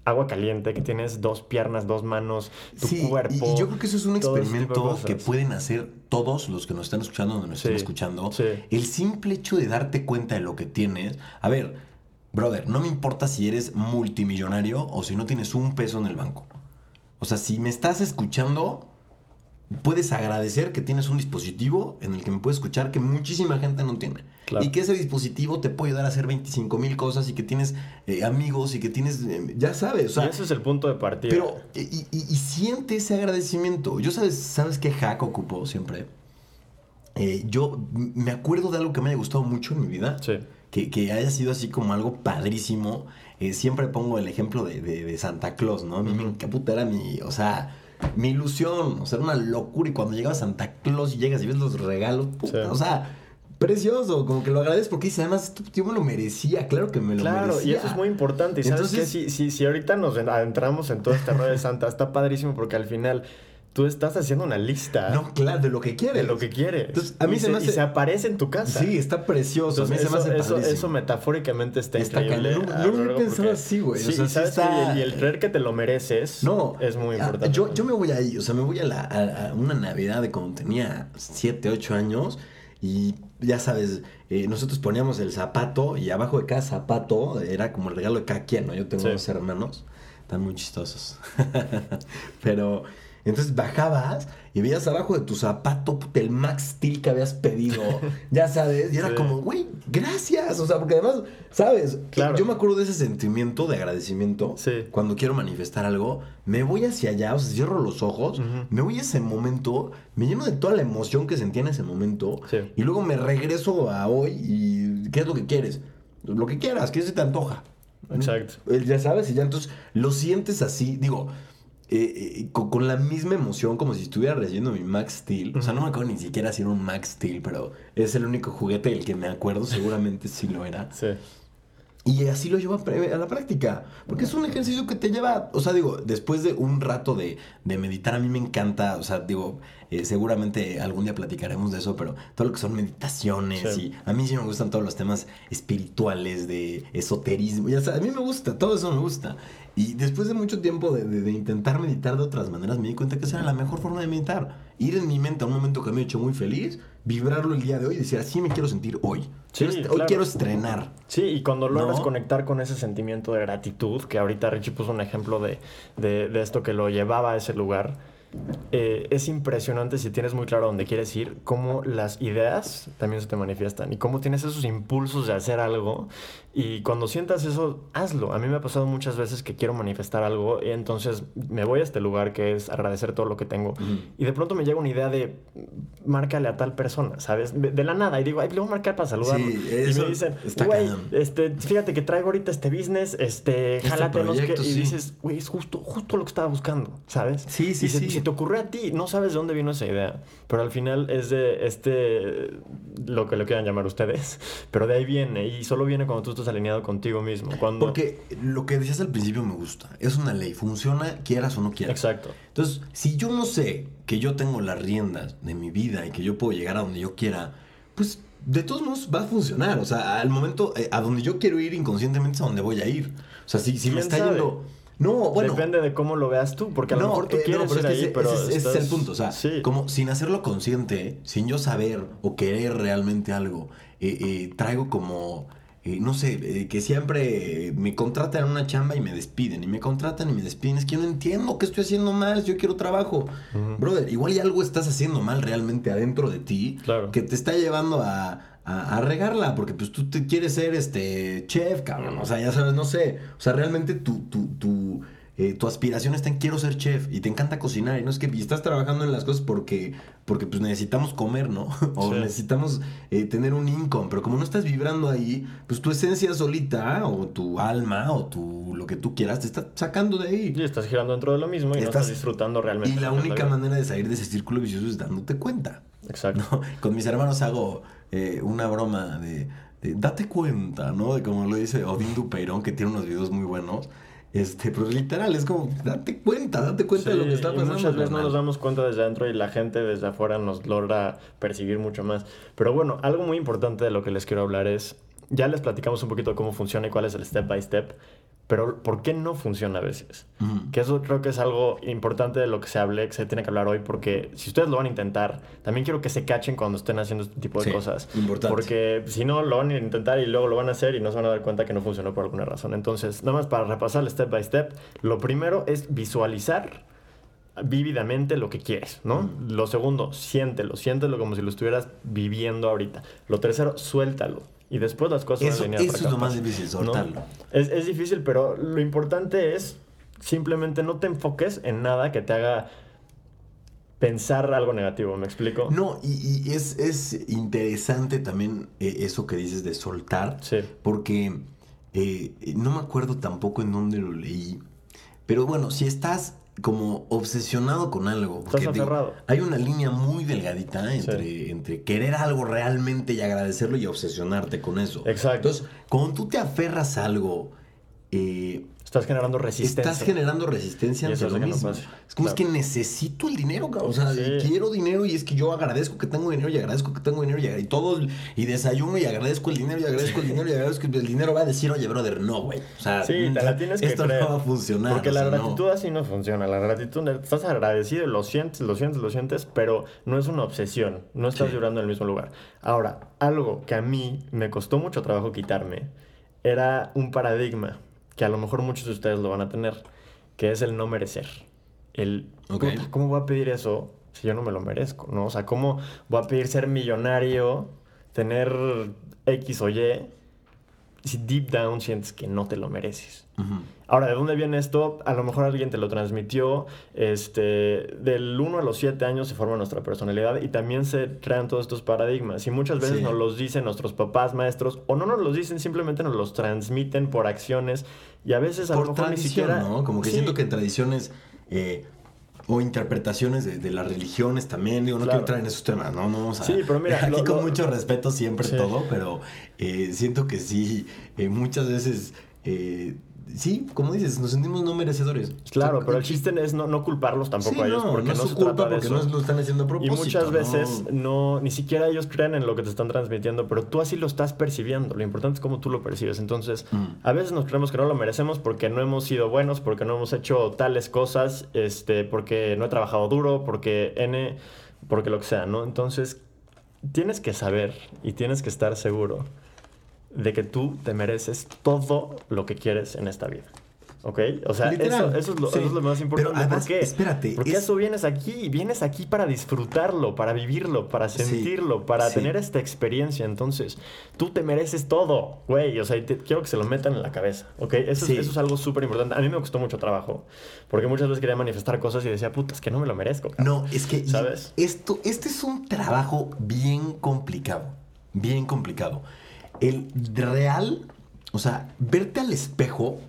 agua caliente, que tienes dos piernas, dos manos, tu cuerpo. Y, yo creo que eso es un experimento que pueden hacer todos los que nos están escuchando, donde nos están escuchando. El simple hecho de darte cuenta de lo que tienes. A ver, brother, no me importa si eres multimillonario o si no tienes un peso en el banco. O sea, si me estás escuchando, puedes agradecer que tienes un dispositivo en el que me puedes escuchar que muchísima gente no tiene. Y que ese dispositivo te puede ayudar a hacer 25 mil cosas y que tienes eh, amigos y que tienes, eh, ya sabes. y ese es el punto de partida. Pero, y, siente ese agradecimiento. Yo sabes, ¿sabes qué hack ocupo siempre? Eh, yo me acuerdo de algo que me haya gustado mucho en mi vida. Sí. Que, que haya sido así como algo padrísimo. siempre pongo el ejemplo de, de, Santa Claus, ¿no? A mí me puta era mi, o sea mi ilusión, o sea, era una locura. Y cuando llegaba Santa Claus y llegas y ves los regalos, puta, o sea, precioso, como que lo agradeces porque dice, además, yo me lo merecía, claro que me lo merecía. Claro, y eso es muy importante. Y sabes que si, si, si ahorita nos adentramos en todo este rollo de Santa, está padrísimo porque al final tú estás haciendo una lista. No, claro, de lo que quieres. De lo que quieres. Entonces, a mí se, me hace... Y se aparece en tu casa. Sí, está precioso. a mí eso, se me hace eso, eso, metafóricamente está, está increíble. No, no, lo había pensado así, güey. Sí, o sea, ¿sabes y, el, creer que te lo mereces no, es muy importante. Yo, yo me voy ahí, o sea, me voy a, la, a, una Navidad de cuando tenía 7, 8 años y ya sabes, eh, nosotros poníamos el zapato y abajo de cada zapato era como el regalo de cada quien, ¿no? Yo tengo dos hermanos, están muy chistosos. Pero entonces bajabas y veías abajo de tu zapato el Max Steel que habías pedido, ya sabes, y era como, güey, gracias. O sea, porque además, ¿sabes? Yo me acuerdo de ese sentimiento de agradecimiento. Cuando quiero manifestar algo, me voy hacia allá, o sea, cierro los ojos, me voy a ese momento, me lleno de toda la emoción que sentía en ese momento, y luego me regreso a hoy y ¿qué es lo que quieres? Lo que quieras, ¿qué se te antoja? Exacto. Ya sabes, y ya entonces lo sientes así, digo eh, eh, con, la misma emoción como si estuviera recibiendo mi Max Steel. O sea, no me acuerdo ni siquiera si era un Max Steel, pero es el único juguete del que me acuerdo, seguramente sí lo era. Sí. Y así lo llevo a, la práctica. Porque es un ejercicio que te lleva, o sea, digo, después de un rato de, de meditar, a mí me encanta, o sea, digo, eh, seguramente algún día platicaremos de eso, pero todo lo que son meditaciones y a mí sí me gustan todos los temas espirituales, de esoterismo, ya sabes, a mí me gusta, todo eso me gusta. Y después de mucho tiempo de, de, intentar meditar de otras maneras, me di cuenta que esa era la mejor forma de meditar. Ir en mi mente a un momento que me ha hecho muy feliz, vibrarlo el día de hoy y decir, así me quiero sentir hoy. hoy quiero estrenar. Sí, y cuando logras conectar con ese sentimiento de gratitud, que ahorita Richie puso un ejemplo de, de, de esto que lo llevaba a ese lugar, eh, es impresionante si tienes muy claro dónde quieres ir, cómo las ideas también se te manifiestan y cómo tienes esos impulsos de hacer algo. Y cuando sientas eso, hazlo. A mí me ha pasado muchas veces que quiero manifestar algo y entonces me voy a este lugar que es agradecer todo lo que tengo. Y de pronto me llega una idea de márcale a tal persona, ¿sabes? De la nada. Y digo, ay, le voy a marcar para saludarlo. y me dicen, güey, este, fíjate que traigo ahorita este business, este, este jálate, Y dices, güey, es justo, justo lo que estaba buscando, ¿sabes? Sí, sí, sí si te ocurre a ti, no sabes de dónde vino esa idea, pero al final es de este, lo que lo quieran llamar ustedes, pero de ahí viene y solo viene cuando tú estás alineado contigo mismo. Cuando... Porque lo que decías al principio me gusta, es una ley, funciona quieras o no quieras. Exacto. Entonces, si yo no sé que yo tengo las riendas de mi vida y que yo puedo llegar a donde yo quiera, pues de todos modos va a funcionar. O sea, al momento, eh, a donde yo quiero ir inconscientemente es a donde voy a ir. O sea, si, si me está yendo no, bueno. Depende de cómo lo veas tú, porque a lo mejor tú eh, quieres ir ahí, pero. Ese, es el punto. O sea, como sin hacerlo consciente, sin yo saber o querer realmente algo, eh, eh, traigo como. No sé, que siempre me contratan en una chamba y me despiden, y me contratan y me despiden. Es que yo no entiendo qué estoy haciendo mal, yo quiero trabajo. Brother, igual y algo estás haciendo mal realmente adentro de ti que te está llevando a, a, regarla, porque pues tú te quieres ser este chef, cabrón. O sea, ya sabes, no sé. O sea, realmente tu, tu, tu, eh, tu aspiración está en quiero ser chef y te encanta cocinar. Y no es que y estás trabajando en las cosas porque, porque pues necesitamos comer, ¿no? o necesitamos eh, tener un income. Pero como no estás vibrando ahí, pues tu esencia solita, o tu alma, o tu lo que tú quieras, te está sacando de ahí. Y estás girando dentro de lo mismo y no estás disfrutando realmente. Y la única manera de salir de ese círculo vicioso es dándote cuenta. Exacto. Con mis hermanos hago eh, una broma de, date cuenta, ¿no? De como lo dice Odín Dupeirón, que tiene unos videos muy buenos. Este, pero literal, es como, date cuenta, date cuenta de lo que está pasando. muchas veces no nos damos cuenta desde adentro y la gente desde afuera nos logra percibir mucho más. Pero bueno, algo muy importante de lo que les quiero hablar es, ya les platicamos un poquito de cómo funciona y cuál es el step by step, pero ¿por qué no funciona a veces? Que eso creo que es algo importante de lo que se hable, que se tiene que hablar hoy, porque si ustedes lo van a intentar, también quiero que se cachen cuando estén haciendo este tipo de Sí, cosas. importante. Porque si no, lo van a intentar y luego lo van a hacer y no se van a dar cuenta que no funcionó por alguna razón. Entonces, nada más para repasar el step by step, lo primero es visualizar vívidamente lo que quieres, ¿no? Mm. Lo segundo, siéntelo, siéntelo como si lo estuvieras viviendo ahorita. Lo tercero, suéltalo. Y después las cosas van a Eso, venir eso es lo más difícil, soltarlo. Es, es difícil, pero lo importante es simplemente no te enfoques en nada que te haga pensar algo negativo, ¿me explico? No, y, y es, es interesante también eh, eso que dices de soltar, Sí. porque eh, no me acuerdo tampoco en dónde lo leí, pero bueno, si estás como obsesionado con algo, Estás digo, hay una línea muy delgadita entre, entre querer algo realmente y agradecerlo y obsesionarte con eso. Exacto. Entonces, cuando tú te aferras a algo, eh, Estás generando resistencia. Estás generando resistencia ante lo no mismo. es como es que necesito el dinero, cabrón. O sea, Sí. quiero dinero y es que yo agradezco que tengo dinero y agradezco que tengo dinero y, y todo y desayuno y agradezco el dinero y agradezco el dinero y agradezco que el dinero va a decir, oye, brother, no, güey. O sea, Sí, te la tienes que esto creer. no va a funcionar. Porque o la no. gratitud así no funciona. La gratitud, estás agradecido, lo sientes, lo sientes, lo sientes, pero no es una obsesión. No estás Sí. llorando en el mismo lugar. Ahora, algo que a mí me costó mucho trabajo quitarme era un paradigma que a lo mejor muchos de ustedes lo van a tener, que es el no merecer. El, puta, ¿cómo voy a pedir eso si yo no me lo merezco? ¿no? O sea, ¿cómo voy a pedir ser millonario, tener X o Y, si deep down sientes que no te lo mereces? Ahora, ¿de dónde viene esto? A lo mejor alguien te lo transmitió. Este, del 1 a los 7 años se forma nuestra personalidad y también se crean todos estos paradigmas. Y muchas veces Sí. nos los dicen nuestros papás, maestros, o no nos los dicen, simplemente nos los transmiten por acciones. Y a veces a Por lo mejor ni tradición, siquiera. ¿no? Como que Sí. siento que en tradiciones eh, o interpretaciones de, de las religiones también, digo, no Claro. quiero entrar en esos temas, ¿no? No vamos a... Sí, pero mira, Aquí lo- con lo- mucho respeto siempre Sí. todo, pero eh, siento que sí, eh, muchas veces... eh, sí, como dices, nos sentimos no merecedores. Claro, O sea, pero el chiste es no, no culparlos tampoco Sí, a ellos, no, porque no no, es se su culpa trata de porque eso. no lo están haciendo a Y propósito. muchas ¿no? veces no, ni siquiera ellos creen en lo que te están transmitiendo, pero tú así lo estás percibiendo. Lo importante es cómo tú lo percibes. Entonces, Mm. a veces nos creemos que no lo merecemos porque no hemos sido buenos, porque no hemos hecho tales cosas, este, porque no he trabajado duro, porque N, porque lo que sea, ¿no? Entonces, tienes que saber y tienes que estar seguro de que tú te mereces todo lo que quieres en esta vida. ¿Ok? O sea, eso, eso es lo, sí. eso es lo más Pero importante. además, ¿Por qué? espérate, Porque es- eso vienes aquí, vienes aquí para disfrutarlo, para vivirlo, para Sí, sentirlo, para sí. tener esta experiencia. Entonces, tú te mereces todo, güey. O sea, te- quiero que se lo metan en la cabeza, ¿ok? Eso, es, eso es algo súper importante. A mí me costó mucho trabajo, porque muchas veces quería manifestar cosas y decía, puta, es que no me lo merezco. cabrón". No, es que ¿Sabes? esto, este es un trabajo bien complicado, bien complicado. El real, o sea, verte al espejo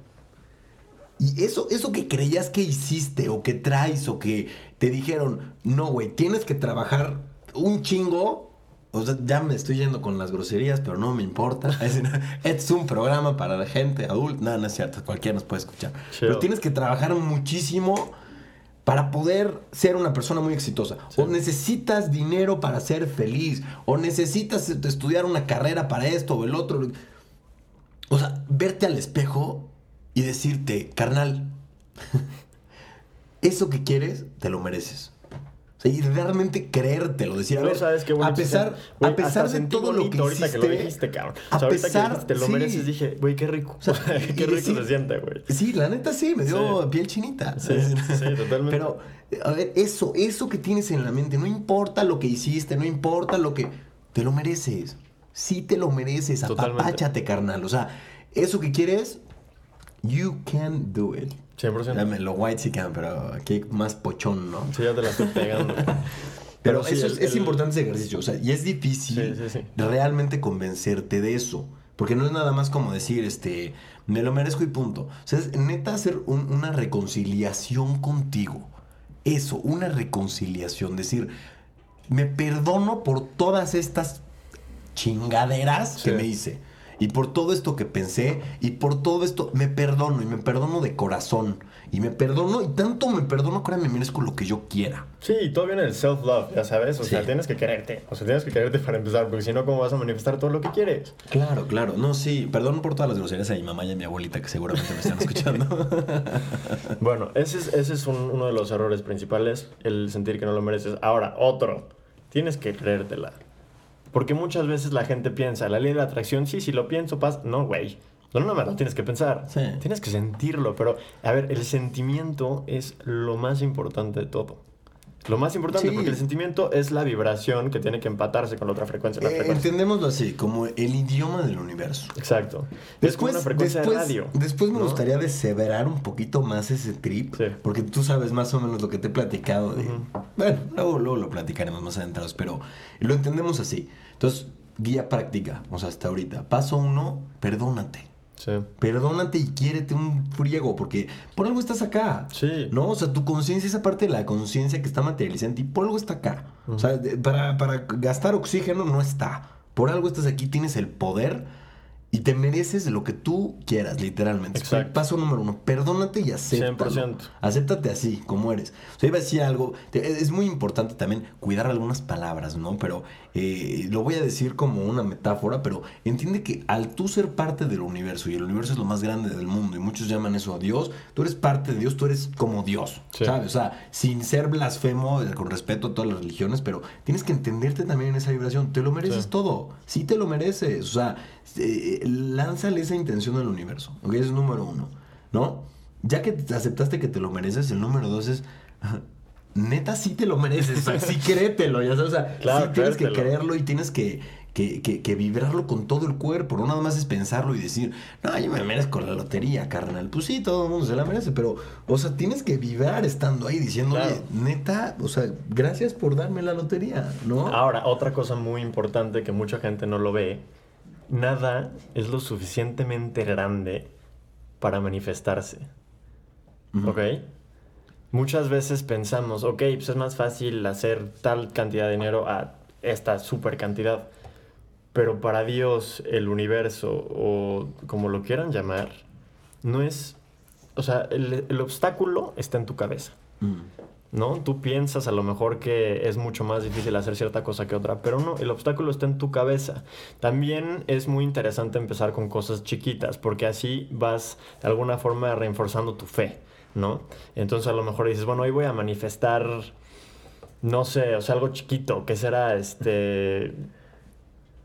y eso, eso que creías que hiciste o que traes o que te dijeron, no, güey, tienes que trabajar un chingo. O sea, ya me estoy yendo con las groserías, pero no me importa. Es, es un programa para la gente adulta. No, no es cierto, cualquiera nos puede escuchar. Chill. Pero tienes que trabajar muchísimo para poder ser una persona muy exitosa. Sí. O necesitas dinero para ser feliz. O necesitas estudiar una carrera para esto o el otro. O sea, verte al espejo y decirte, carnal, eso que quieres, te lo mereces. O sea, y realmente creértelo, decir, a No ver, sabes qué a pesar, a pesar de todo lo que hiciste, que lo dijiste, cabrón. O a sea, ahorita pesar- que te lo sí. mereces, dije, güey, qué rico. O sea, qué rico se siente, güey. Sí, la neta sí, me dio Sí. piel chinita. Sí, sí, totalmente. Pero, a ver, eso, eso que tienes en la mente, no importa lo que hiciste, no importa lo que... Te lo mereces. Sí te lo mereces. Apapáchate, carnal. O sea, eso que quieres, you can do it. 100%. Dame lo white sí can, pero aquí más pochón, ¿no? Sí, ya te la estoy pegando. Pero, sí, eso el- es, es el- importante ese ejercicio. O sea, y es difícil Sí, sí, sí. realmente convencerte de eso. Porque no es nada más como decir, este, me lo merezco y punto. O sea, es neta hacer un- una reconciliación contigo. Eso, una reconciliación. Decir, me perdono por todas estas chingaderas que me hice. Y por todo esto que pensé, y por todo esto, me perdono, y me perdono de corazón. Y me perdono, y tanto me perdono que ahora me merezco lo que yo quiera. Sí, y todo viene del self-love, ya sabes. O sea, tienes que quererte. O sea, tienes que quererte para empezar, porque si no, ¿cómo vas a manifestar todo lo que quieres? Claro, claro. No, sí, perdón por todas las groserías a mi mamá y a mi abuelita que seguramente me están escuchando. Bueno, ese es, ese es un- uno de los errores principales, el sentir que no lo mereces. Ahora, otro, tienes que creértela. Porque muchas veces la gente piensa, la ley de la atracción, sí, si lo pienso, pasa. No, güey. No, no, no, tienes que pensar. Sí. Tienes que sentirlo. Pero, a ver, el sentimiento es lo más importante de todo. Lo más importante, Sí. porque el sentimiento es la vibración que tiene que empatarse con la otra frecuencia. La Eh, frecuencia. entendémoslo así, como el idioma del universo. Exacto. es Después, como una frecuencia después, de radio. después me ¿no? gustaría deseverar un poquito más ese trip, Sí. porque tú sabes más o menos lo que te he platicado. De. Bueno, luego, luego lo platicaremos más adentrados, pero lo entendemos así. Entonces, guía práctica, o sea, hasta ahorita. Paso uno, perdónate. Sí. Perdónate y quiérete un friego, porque por algo estás acá. Sí. ¿No? O sea, tu conciencia, esa parte de la conciencia que está materializada en ti, por algo está acá. O sea, para, para gastar oxígeno no está. Por algo estás aquí, tienes el poder y te mereces lo que tú quieras, literalmente. Exacto. Paso número uno, perdónate y acéptalo. 100%. Acéptate así, como eres. O sea, iba a decir algo, te- es muy importante también cuidar algunas palabras, ¿no? Pero eh, lo voy a decir como una metáfora, pero entiende que al tú ser parte del universo, y el universo es lo más grande del mundo, y muchos llaman eso a Dios, tú eres parte de Dios, tú eres como Dios, Sí. ¿sabes? O sea, sin ser blasfemo, eh, con respeto a todas las religiones, pero tienes que entenderte también en esa vibración, te lo mereces Sí. todo, sí te lo mereces, o sea, eh, lánzale esa intención al universo, ¿ok? Es número uno, ¿no? Ya que te aceptaste que te lo mereces, el número dos es, neta sí te lo mereces, o sea, sí créetelo, ya sabes, o sea, Claro, sí tienes que creerlo y tienes que, que, que- que vibrarlo con todo el cuerpo, no nada más es pensarlo y decir, no, yo me merezco la lotería, carnal, pues sí, todo el mundo se la merece, pero, o sea, tienes que vibrar estando ahí diciendo, Claro. oye, neta, o sea, gracias por darme la lotería, ¿no? Ahora, otra cosa muy importante que mucha gente no lo ve, nada es lo suficientemente grande para manifestarse. ¿Ok? Muchas veces pensamos, ok, pues es más fácil hacer tal cantidad de dinero a esta super cantidad. Pero para Dios, el universo, o como lo quieran llamar, no es... O sea, el, el obstáculo está en tu cabeza. ¿No? Tú piensas a lo mejor que es mucho más difícil hacer cierta cosa que otra, pero no, el obstáculo está en tu cabeza. También es muy interesante empezar con cosas chiquitas, porque así vas de alguna forma reforzando tu fe, ¿no? Entonces a lo mejor dices, bueno, hoy voy a manifestar, no sé, o sea, algo chiquito, que será este...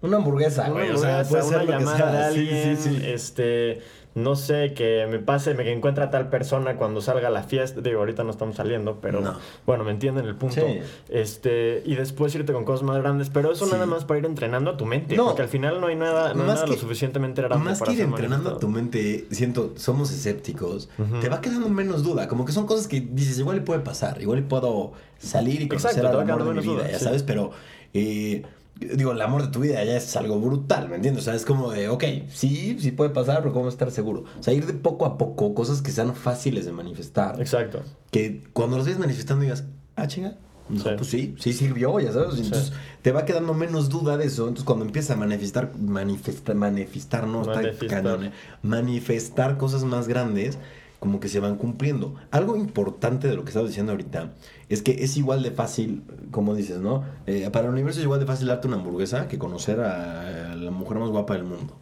Una hamburguesa, Una o sea, puede ser una llamada de Sí, sí, alguien, sí. este, no sé, que me pase, me que encuentre a tal persona cuando salga a la fiesta, digo, ahorita no estamos saliendo, pero No. bueno, me entienden el punto. Sí. Este, y después irte con cosas más grandes, pero eso Sí. nada más para ir entrenando a tu mente, No. porque al final no hay nada, no hay nada lo que- suficientemente grande Más para que ir entrenando a tu mente, siento, somos escépticos, Ujú. te va quedando menos duda. Como que son cosas que dices, igual y puede pasar, igual y puedo salir y conocer Exacto, te al va amor de quedando mi menos vida, duda, ya sí. sabes, pero eh, digo, el amor de tu vida ya es algo brutal, ¿me entiendes? O sea, es como de, ok, sí, sí puede pasar, pero ¿cómo estar seguro? O sea, ir de poco a poco, cosas que sean fáciles de manifestar. Exacto. que cuando los vayas manifestando digas, ah, chinga. No, Sí. pues sí, sí sirvió, ya sabes. Entonces te va quedando menos duda de eso. Entonces cuando empiezas a manifestar, manifestar, manifestar, no, está cañón, ¿eh? manifestar cosas más grandes, como que se van cumpliendo. Algo importante de lo que estaba diciendo ahorita es que es igual de fácil, como dices, ¿no? Eh, para el universo es igual de fácil darte una hamburguesa que conocer a la mujer más guapa del mundo.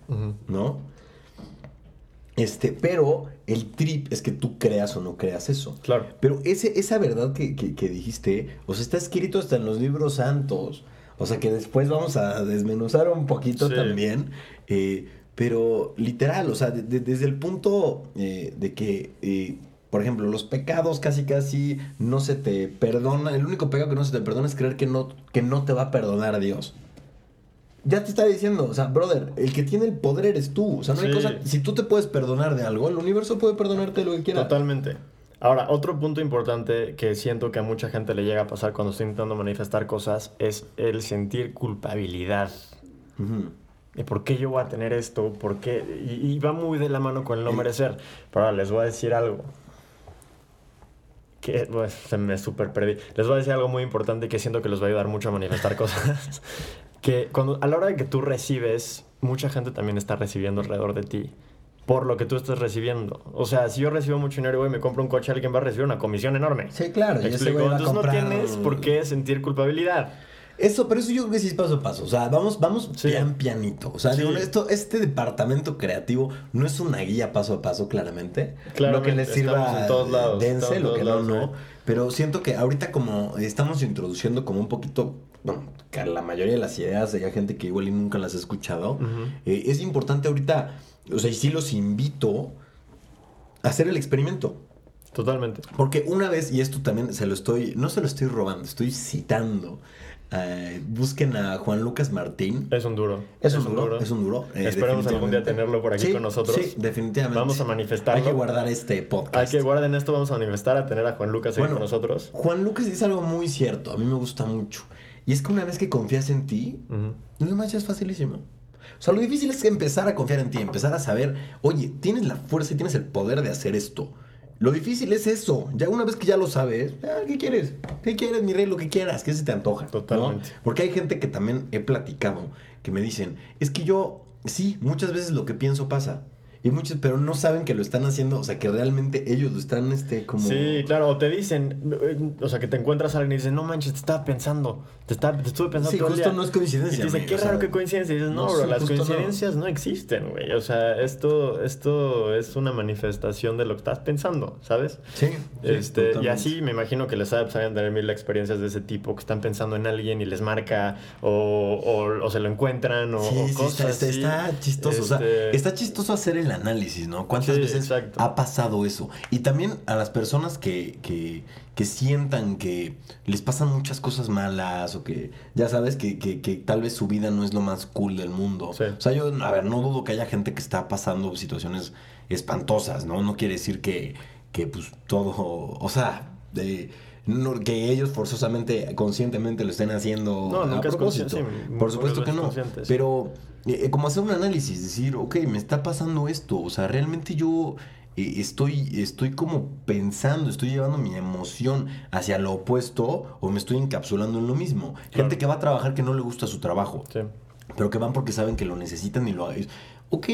¿no? Este, pero el trip es que tú creas o no creas eso. Claro. Pero ese, esa verdad que, que- que dijiste, o sea, está escrito hasta en los libros santos. O sea, que después vamos a desmenuzar un poquito Sí. también. eh, pero literal, o sea, de- de- desde el punto eh, de que, eh, por ejemplo, los pecados casi casi no se te perdona. El único pecado que no se te perdona es creer que no, que no te va a perdonar Dios. Ya te está diciendo, o sea, brother, el que tiene el poder eres tú. O sea, no hay cosa. Si tú te puedes perdonar de algo, el universo puede perdonarte lo que quiera. Totalmente. Ahora, otro punto importante que siento que a mucha gente le llega a pasar cuando está intentando manifestar cosas es el sentir culpabilidad. Ujú. ¿Y por qué yo voy a tener esto? ¿Por qué? Y, y va muy de la mano con el no merecer. Pero ahora les voy a decir algo. Que pues, se me super perdí. Les voy a decir algo muy importante que siento que les va a ayudar mucho a manifestar cosas. que cuando, a la hora de que tú recibes, mucha gente también está recibiendo alrededor de ti por lo que tú estás recibiendo. O sea, si yo recibo mucho dinero y me compro un coche, alguien va a recibir una comisión enorme. Sí, claro. Entonces no tienes por qué sentir culpabilidad. Eso, pero eso yo creo que sí es paso a paso. O sea, vamos, vamos Sí. pian pianito. O sea, Sí. digo, esto, este departamento creativo no es una guía paso a paso, claramente. Claramente, Lo que les sirva, en todos lados, dense, lo que no, no. ¿eh? Pero siento que ahorita como estamos introduciendo como un poquito, bueno, que la mayoría de las ideas hay gente que igual y nunca las ha escuchado. Eh, es importante ahorita, o sea, y sí los invito a hacer el experimento. Totalmente. Porque una vez, y esto también se lo estoy, no se lo estoy robando, estoy citando. Eh, busquen a Juan Lucas Martín. Es un duro. Es un duro, es un duro. eh, Esperemos algún día tenerlo por aquí Sí, con nosotros. Sí, definitivamente. Vamos a manifestarlo. Hay que guardar este podcast. Hay que guarden esto, vamos a manifestar a tener a Juan Lucas Bueno, con nosotros. Juan Lucas dice algo muy cierto, a mí me gusta mucho. Y es que una vez que confías en ti, Ujú. lo demás ya es facilísimo. O sea, lo difícil es empezar a confiar en ti, empezar a saber, oye, tienes la fuerza y tienes el poder de hacer esto. Lo difícil es eso. Ya una vez que ya lo sabes, ah, ¿qué quieres? ¿Qué quieres, mi rey? Lo que quieras, ¿qué se te antoja? ¿no? Totalmente. Porque hay gente que también he platicado que me dicen, es que yo, sí, muchas veces lo que pienso pasa. Y muchos, pero no saben que lo están haciendo, o sea, que realmente ellos lo están, este, como... Sí, claro, o te dicen, eh, o sea, que te encuentras a alguien y dices, no manches, te estaba pensando, te, estaba, te estuve pensando Sí, todo el justo día". no es coincidencia, Y te dicen, qué raro que coincidencia. Y dices, no, no, bro, sí, las no. coincidencias no. existen, güey. O sea, esto, esto es una manifestación de lo que estás pensando, ¿sabes? Sí, sí, este, y así me imagino que les ha de tener mil experiencias de ese tipo, que están pensando en alguien y les marca, o, o, o se lo encuentran, o, o sí, cosas está, está- está chistoso. O sea, Este, está chistoso hacer el análisis, ¿no? ¿Cuántas Sí, veces exacto. ha pasado eso? Y también a las personas que, que, que sientan que les pasan muchas cosas malas o que, ya sabes, que, que, que tal vez su vida no es lo más cool del mundo. Sí. O sea, yo, a ver, no dudo que haya gente que está pasando situaciones espantosas, ¿no? No quiere decir que, que pues, todo, o sea, de... no- que ellos forzosamente, conscientemente lo estén haciendo No, a nunca es propósito. consciente, sí, Por supuesto que no. Pero eh, como hacer un análisis, decir, ok, me está pasando esto. O sea, realmente yo eh, estoy, estoy como pensando, estoy llevando mi emoción hacia lo opuesto o me estoy encapsulando en lo mismo. Claro. Gente que va a trabajar que no le gusta su trabajo, Sí. pero que van porque saben que lo necesitan y lo. Ok,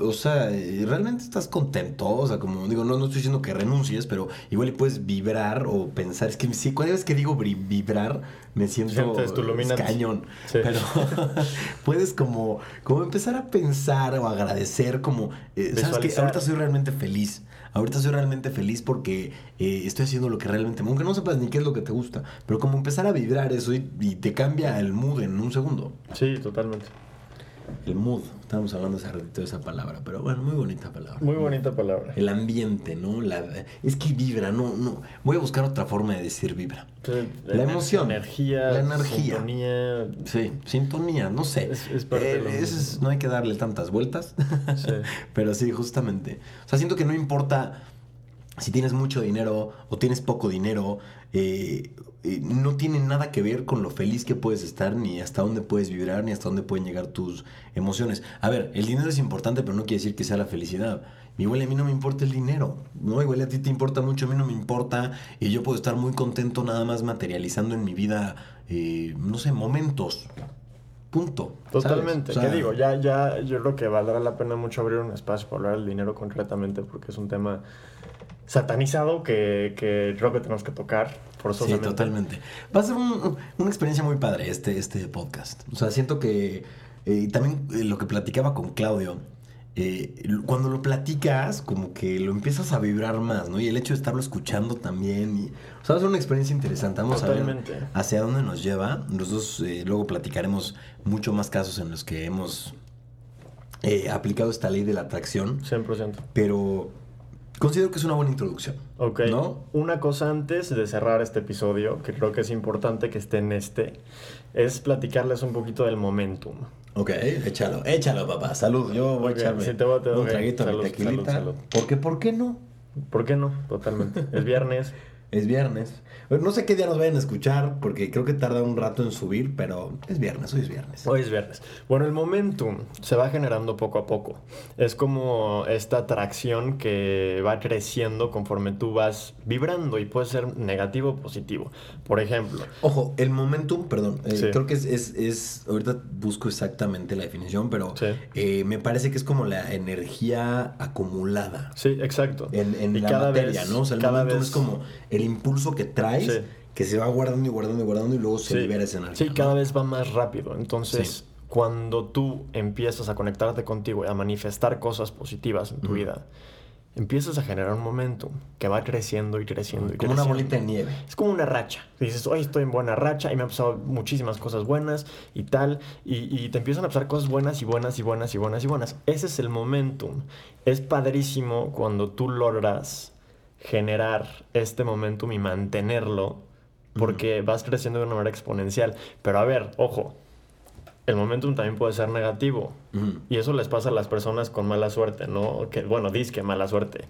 o sea, eh, realmente estás contento, o sea, como digo, no, no estoy diciendo que renuncies, pero igual y puedes vibrar o pensar, es que sí, cada vez que digo vibrar, me siento Sientes cañón, Sí. pero puedes como, como empezar a pensar o agradecer como, eh, ¿sabes? Visualizar. Ahorita soy realmente feliz, ahorita soy realmente feliz porque eh, estoy haciendo lo que realmente, aunque no sepas ni qué es lo que te gusta, pero como empezar a vibrar eso y, y te cambia el mood en un segundo. Sí, totalmente. El mood, estábamos hablando hace ratito de esa palabra, pero bueno, muy bonita palabra. Muy bonita palabra. El ambiente, ¿no? La, es que vibra, no, no. Voy a buscar otra forma de decir vibra. La emoción, Energía. la energía. sintonía. Sí, sintonía, no sé. Es- es parte de mismo. es- no hay que darle tantas vueltas. Sí. Pero sí, justamente. O sea, siento que no importa si tienes mucho dinero o tienes poco dinero, eh, eh, no tiene nada que ver con lo feliz que puedes estar, ni hasta dónde puedes vibrar, ni hasta dónde pueden llegar tus emociones. A ver, el dinero es importante, pero no quiere decir que sea la felicidad. Igual a mí no me importa el dinero, ¿no? Igual a ti te importa mucho, a mí no me importa, y yo puedo estar muy contento nada más materializando en mi vida, eh, no sé, momentos. Punto. Totalmente. O sea, ¿Qué digo? Ya, ya, yo creo que valdrá la pena mucho abrir un espacio para hablar del dinero concretamente, porque es un tema satanizado que, que creo que tenemos que tocar Sí, forzosamente. totalmente. Va a ser un- una experiencia muy padre este, este podcast. O sea, siento que eh, también eh, lo que platicaba con Claudio, eh, cuando lo platicas, como que lo empiezas a vibrar más, ¿no? Y el hecho de estarlo escuchando también. Y, o sea, va a ser una experiencia interesante. Vamos Totalmente. a ver hacia dónde nos lleva. Nosotros eh, luego platicaremos mucho más casos en los que hemos eh, aplicado esta ley de la atracción, 100%. pero considero que es una buena introducción. Ok. ¿No? Una cosa antes de cerrar este episodio, que creo que es importante que esté en este, es platicarles un poquito del momentum. Ok, échalo, échalo, papá. Salud, yo voy Ok, a echarme sí, te voy a- te un traguito salud, tequilita. salud, salud. Porque, ¿por qué no? ¿Por qué no? Totalmente. Es viernes. Es viernes. No sé qué día nos vayan a escuchar, porque creo que tarda un rato en subir, pero es viernes, hoy es viernes. Hoy es viernes. Bueno, el momentum se va generando poco a poco. Es como esta atracción que va creciendo conforme tú vas vibrando y puede ser negativo o positivo. Por ejemplo. Ojo, el momentum, perdón, eh, creo que es, es, ahorita busco exactamente la definición, pero eh, me parece que es como la energía acumulada. Sí, exacto. En, en la cada materia, ¿no? O sea, el momentum es como el impulso que traes, que se va guardando y guardando y guardando y luego se libera esa energía. Sí, cada vez va más rápido. Entonces, cuando tú empiezas a conectarte contigo y a manifestar cosas positivas en tu vida, empiezas a generar un momentum que va creciendo y creciendo. Y como una bolita de nieve. Es como una racha. Dices, hoy estoy en buena racha y me han pasado muchísimas cosas buenas y tal. Y, y, te empiezan a pasar cosas buenas y buenas y buenas y buenas y buenas. Ese es el momentum. Es padrísimo cuando tú logras generar este momentum y mantenerlo porque vas creciendo de una manera exponencial. Pero a ver, ojo, el momentum también puede ser negativo. Y eso les pasa a las personas con mala suerte, ¿no? Que, bueno, que mala suerte.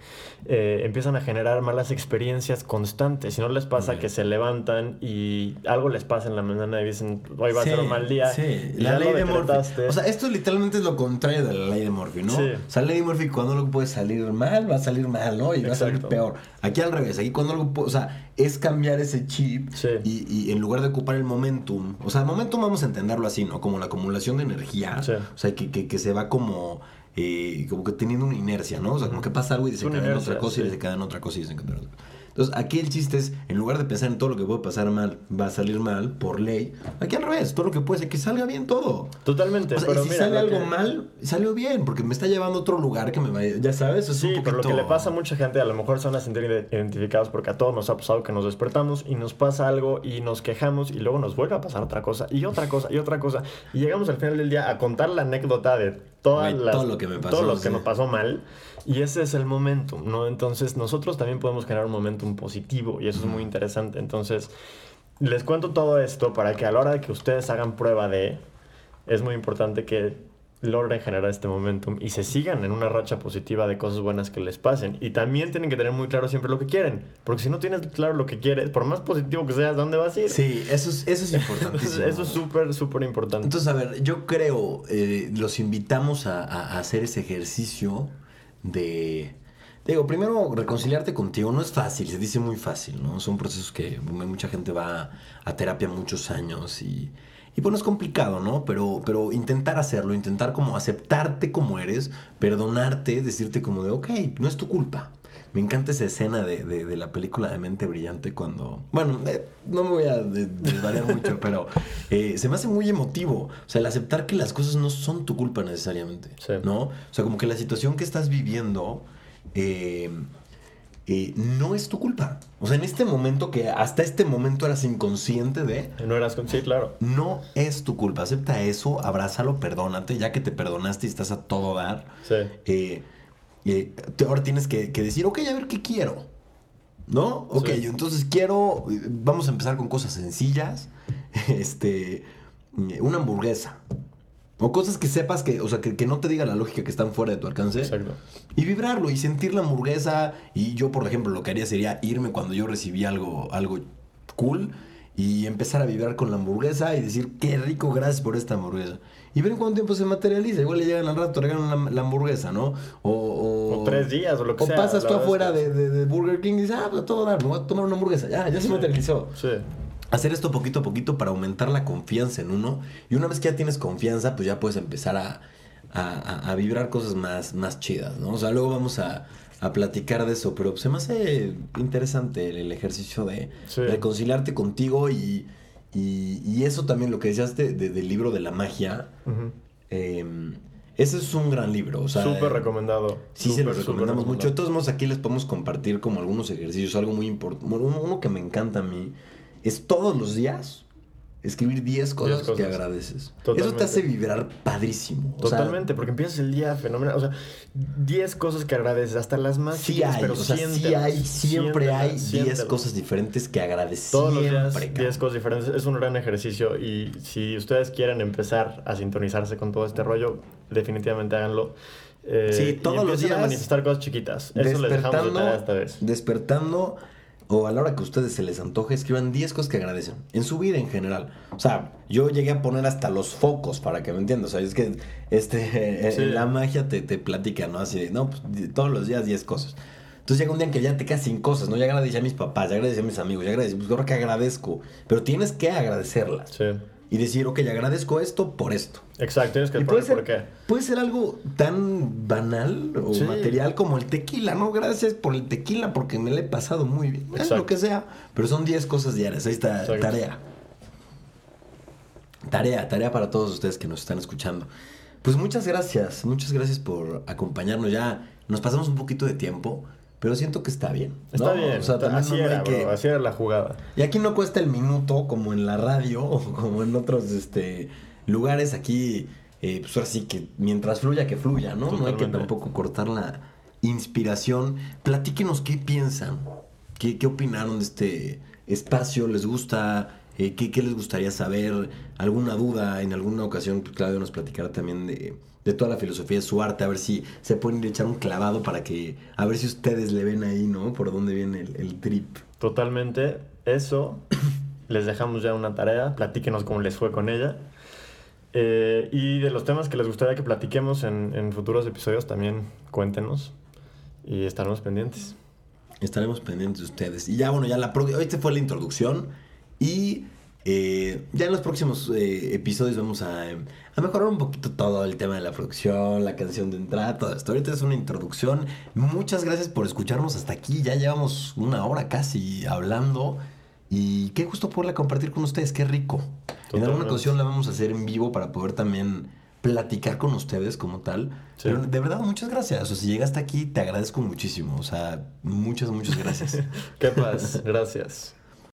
Eh, empiezan a generar malas experiencias constantes. Si no les pasa que se levantan y algo les pasa en la mañana y dicen, hoy va a ser un mal día. Sí, la ley de Murphy. O sea, esto literalmente es lo contrario de la ley de Murphy, ¿no? Sí. O sea, la ley de Murphy, cuando algo puede salir mal, va a salir mal, ¿no? Y va a salir peor. Aquí al revés, aquí cuando algo puede, o sea, es cambiar ese chip y, y, en lugar de ocupar el momentum, o sea, el momentum vamos a entenderlo así, ¿no? Como la acumulación de energía, o sea, que, que, que, se va como, eh, como que teniendo una inercia, ¿no? O sea, como que pasa algo y en otra cosa y en otra cosa y en otra cosa. Entonces, aquí el chiste es, en lugar de pensar en todo lo que puede pasar mal, va a salir mal por ley, aquí al revés, todo lo que puede ser que salga bien todo. Totalmente. O sea, pero si sale algo mal, salió bien, porque me está llevando a otro lugar que me vaya, ya sabes, es sí, pero lo que le pasa a mucha gente, a lo mejor son a sentir identificados porque a todos nos ha pasado que nos despertamos y nos pasa algo y nos quejamos y luego nos vuelve a pasar otra cosa y otra cosa y otra cosa y llegamos al final del día a contar la anécdota de todas las, todo lo que me pasó, todo lo que nos pasó mal y ese es el momentum, ¿no? Entonces nosotros también podemos generar un momentum positivo y eso es muy interesante. Entonces les cuento todo esto para que a la hora de que ustedes hagan prueba de, es muy importante que logren generar este momentum y se sigan en una racha positiva de cosas buenas que les pasen. Y también tienen que tener muy claro siempre lo que quieren, porque si no tienes claro lo que quieres, por más positivo que seas, ¿dónde vas a ir? Sí, eso es, eso es importantísimo. eso es súper, súper importante. Entonces, a ver, yo creo, eh, los invitamos a, a hacer ese ejercicio de... Digo, primero, reconciliarte contigo no es fácil, se dice muy fácil, ¿no? Son procesos que mucha gente va a terapia muchos años y, y bueno, es complicado, ¿no? Pero, pero intentar hacerlo, intentar como aceptarte como eres, perdonarte, decirte como de, ok, no es tu culpa. Me encanta esa escena de, de, la película de Mente Brillante cuando... Bueno, eh, no me voy a desvariar mucho, pero eh, se me hace muy emotivo. O sea, el aceptar que las cosas no son tu culpa necesariamente, ¿no? O sea, como que la situación que estás viviendo... Eh, no es tu culpa. O sea, en este momento que hasta este momento eras inconsciente de... No eras consciente, claro. No es tu culpa. Acepta eso, abrázalo, perdónate. Ya que te perdonaste y estás a todo dar. Sí. Eh, eh, ahora tienes que, decir, ok, a ver qué quiero. ¿No? Ok, entonces quiero... Vamos a empezar con cosas sencillas. Este... Una hamburguesa. O cosas que sepas que, o sea, que, no te diga la lógica que están fuera de tu alcance. Exacto. Y vibrarlo y sentir la hamburguesa. Y yo, por ejemplo, lo que haría sería irme cuando yo recibí algo, algo cool y empezar a vibrar con la hamburguesa y decir, qué rico, gracias por esta hamburguesa. Y ver en cuánto tiempo se materializa. Igual le llegan al rato, regalan la, hamburguesa, ¿no? O, o, tres días o lo que sea. O pasas tú afuera de, Burger King y dices, ah, pues todo dar, me voy a tomar una hamburguesa. Ya, ya se materializó. Sí hacer esto poquito a poquito para aumentar la confianza en uno. Y una vez que ya tienes confianza, pues ya puedes empezar a, a, vibrar cosas más, más chidas, ¿no? O sea, luego vamos a, a platicar de eso, pero se me hace interesante el, ejercicio de reconciliarte contigo y, y, eso también, lo que decías de, del libro de la magia. Em, ese es un gran libro. O súper recomendado. Sí, se lo recomendamos mucho. De todos modos, aquí les podemos compartir como algunos ejercicios, algo muy importante. uno que me encanta a mí es todos los días escribir 10 cosas, que agradeces. Eso te hace vibrar padrísimo. Totalmente, porque empiezas el día fenomenal. O sea, 10 cosas que agradeces, hasta las más sí hay, pero o sea, sí hay, siempre hay 10 cosas diferentes que agradeces. Todos los días 10 cosas diferentes. Es un gran ejercicio y si ustedes quieren empezar a sintonizarse con todo este rollo, definitivamente háganlo. Eh, sí, todos los días. a manifestar cosas chiquitas. Eso les dejamos de esta vez. Despertando o a la hora que a ustedes se les antoje, escriban 10 cosas que agradecen. En su vida en general. O sea, yo llegué a poner hasta los focos para que me entiendas. O sea, es que este, Sí. la magia te, te platica, ¿no? Así de, no, pues todos los días 10 cosas. Entonces llega un día en que ya te quedas sin cosas, ¿no? Ya agradecí a mis papás, ya agradecí a mis amigos, ya agradecí, pues ahora que agradezco. Pero tienes que agradecerlas. Sí. Y decir, ok, agradezco esto por esto. Exacto, tienes que poner por qué. puede ser algo tan banal o Sí. material como el tequila, ¿no? Gracias por el tequila porque me lo he pasado muy bien. Exacto. lo que sea. Pero son 10 cosas diarias. Ahí está, Exacto. tarea. Tarea, tarea para todos ustedes que nos están escuchando. Pues muchas gracias, muchas gracias por acompañarnos. Ya nos pasamos un poquito de tiempo, pero siento que está bien. ¿no? Está bien, O sea, también así no- era, hay que- bro, así era la jugada. y aquí no cuesta el minuto como en la radio o como en otros este, lugares. Aquí, eh, pues ahora sí que mientras fluya, que fluya, ¿no? No hay que tampoco cortar la inspiración. Platíquenos qué piensan, qué, qué opinaron de este espacio, les gusta, Eh, ¿qué, qué les gustaría saber, alguna duda. En alguna ocasión, pues, Claudio nos platicará también de, de toda la filosofía de su arte, a ver si se pueden echar un clavado para que, a ver si ustedes le ven ahí, ¿no? Por dónde viene el, el trip. Totalmente. Eso, les dejamos ya una tarea. Platíquenos cómo les fue con ella. Eh, y de los temas que les gustaría que platiquemos en, en futuros episodios, también cuéntenos. Y estaremos pendientes. Estaremos pendientes de ustedes. Y ya, bueno, ya la pro- Esta fue la introducción. Y eh, ya en los próximos eh, episodios vamos a, a mejorar un poquito todo el tema de la producción, la canción de entrada, todo esto. Ahorita es una introducción. Muchas gracias por escucharnos hasta aquí. Ya llevamos una hora casi hablando. Y qué gusto poderla compartir con ustedes. Qué rico. En alguna ocasión la vamos a hacer en vivo para poder también platicar con ustedes como tal. Sí. Pero de verdad, muchas gracias. O sea, si llegaste aquí, te agradezco muchísimo. O sea, muchas, muchas gracias. Qué paz. Gracias.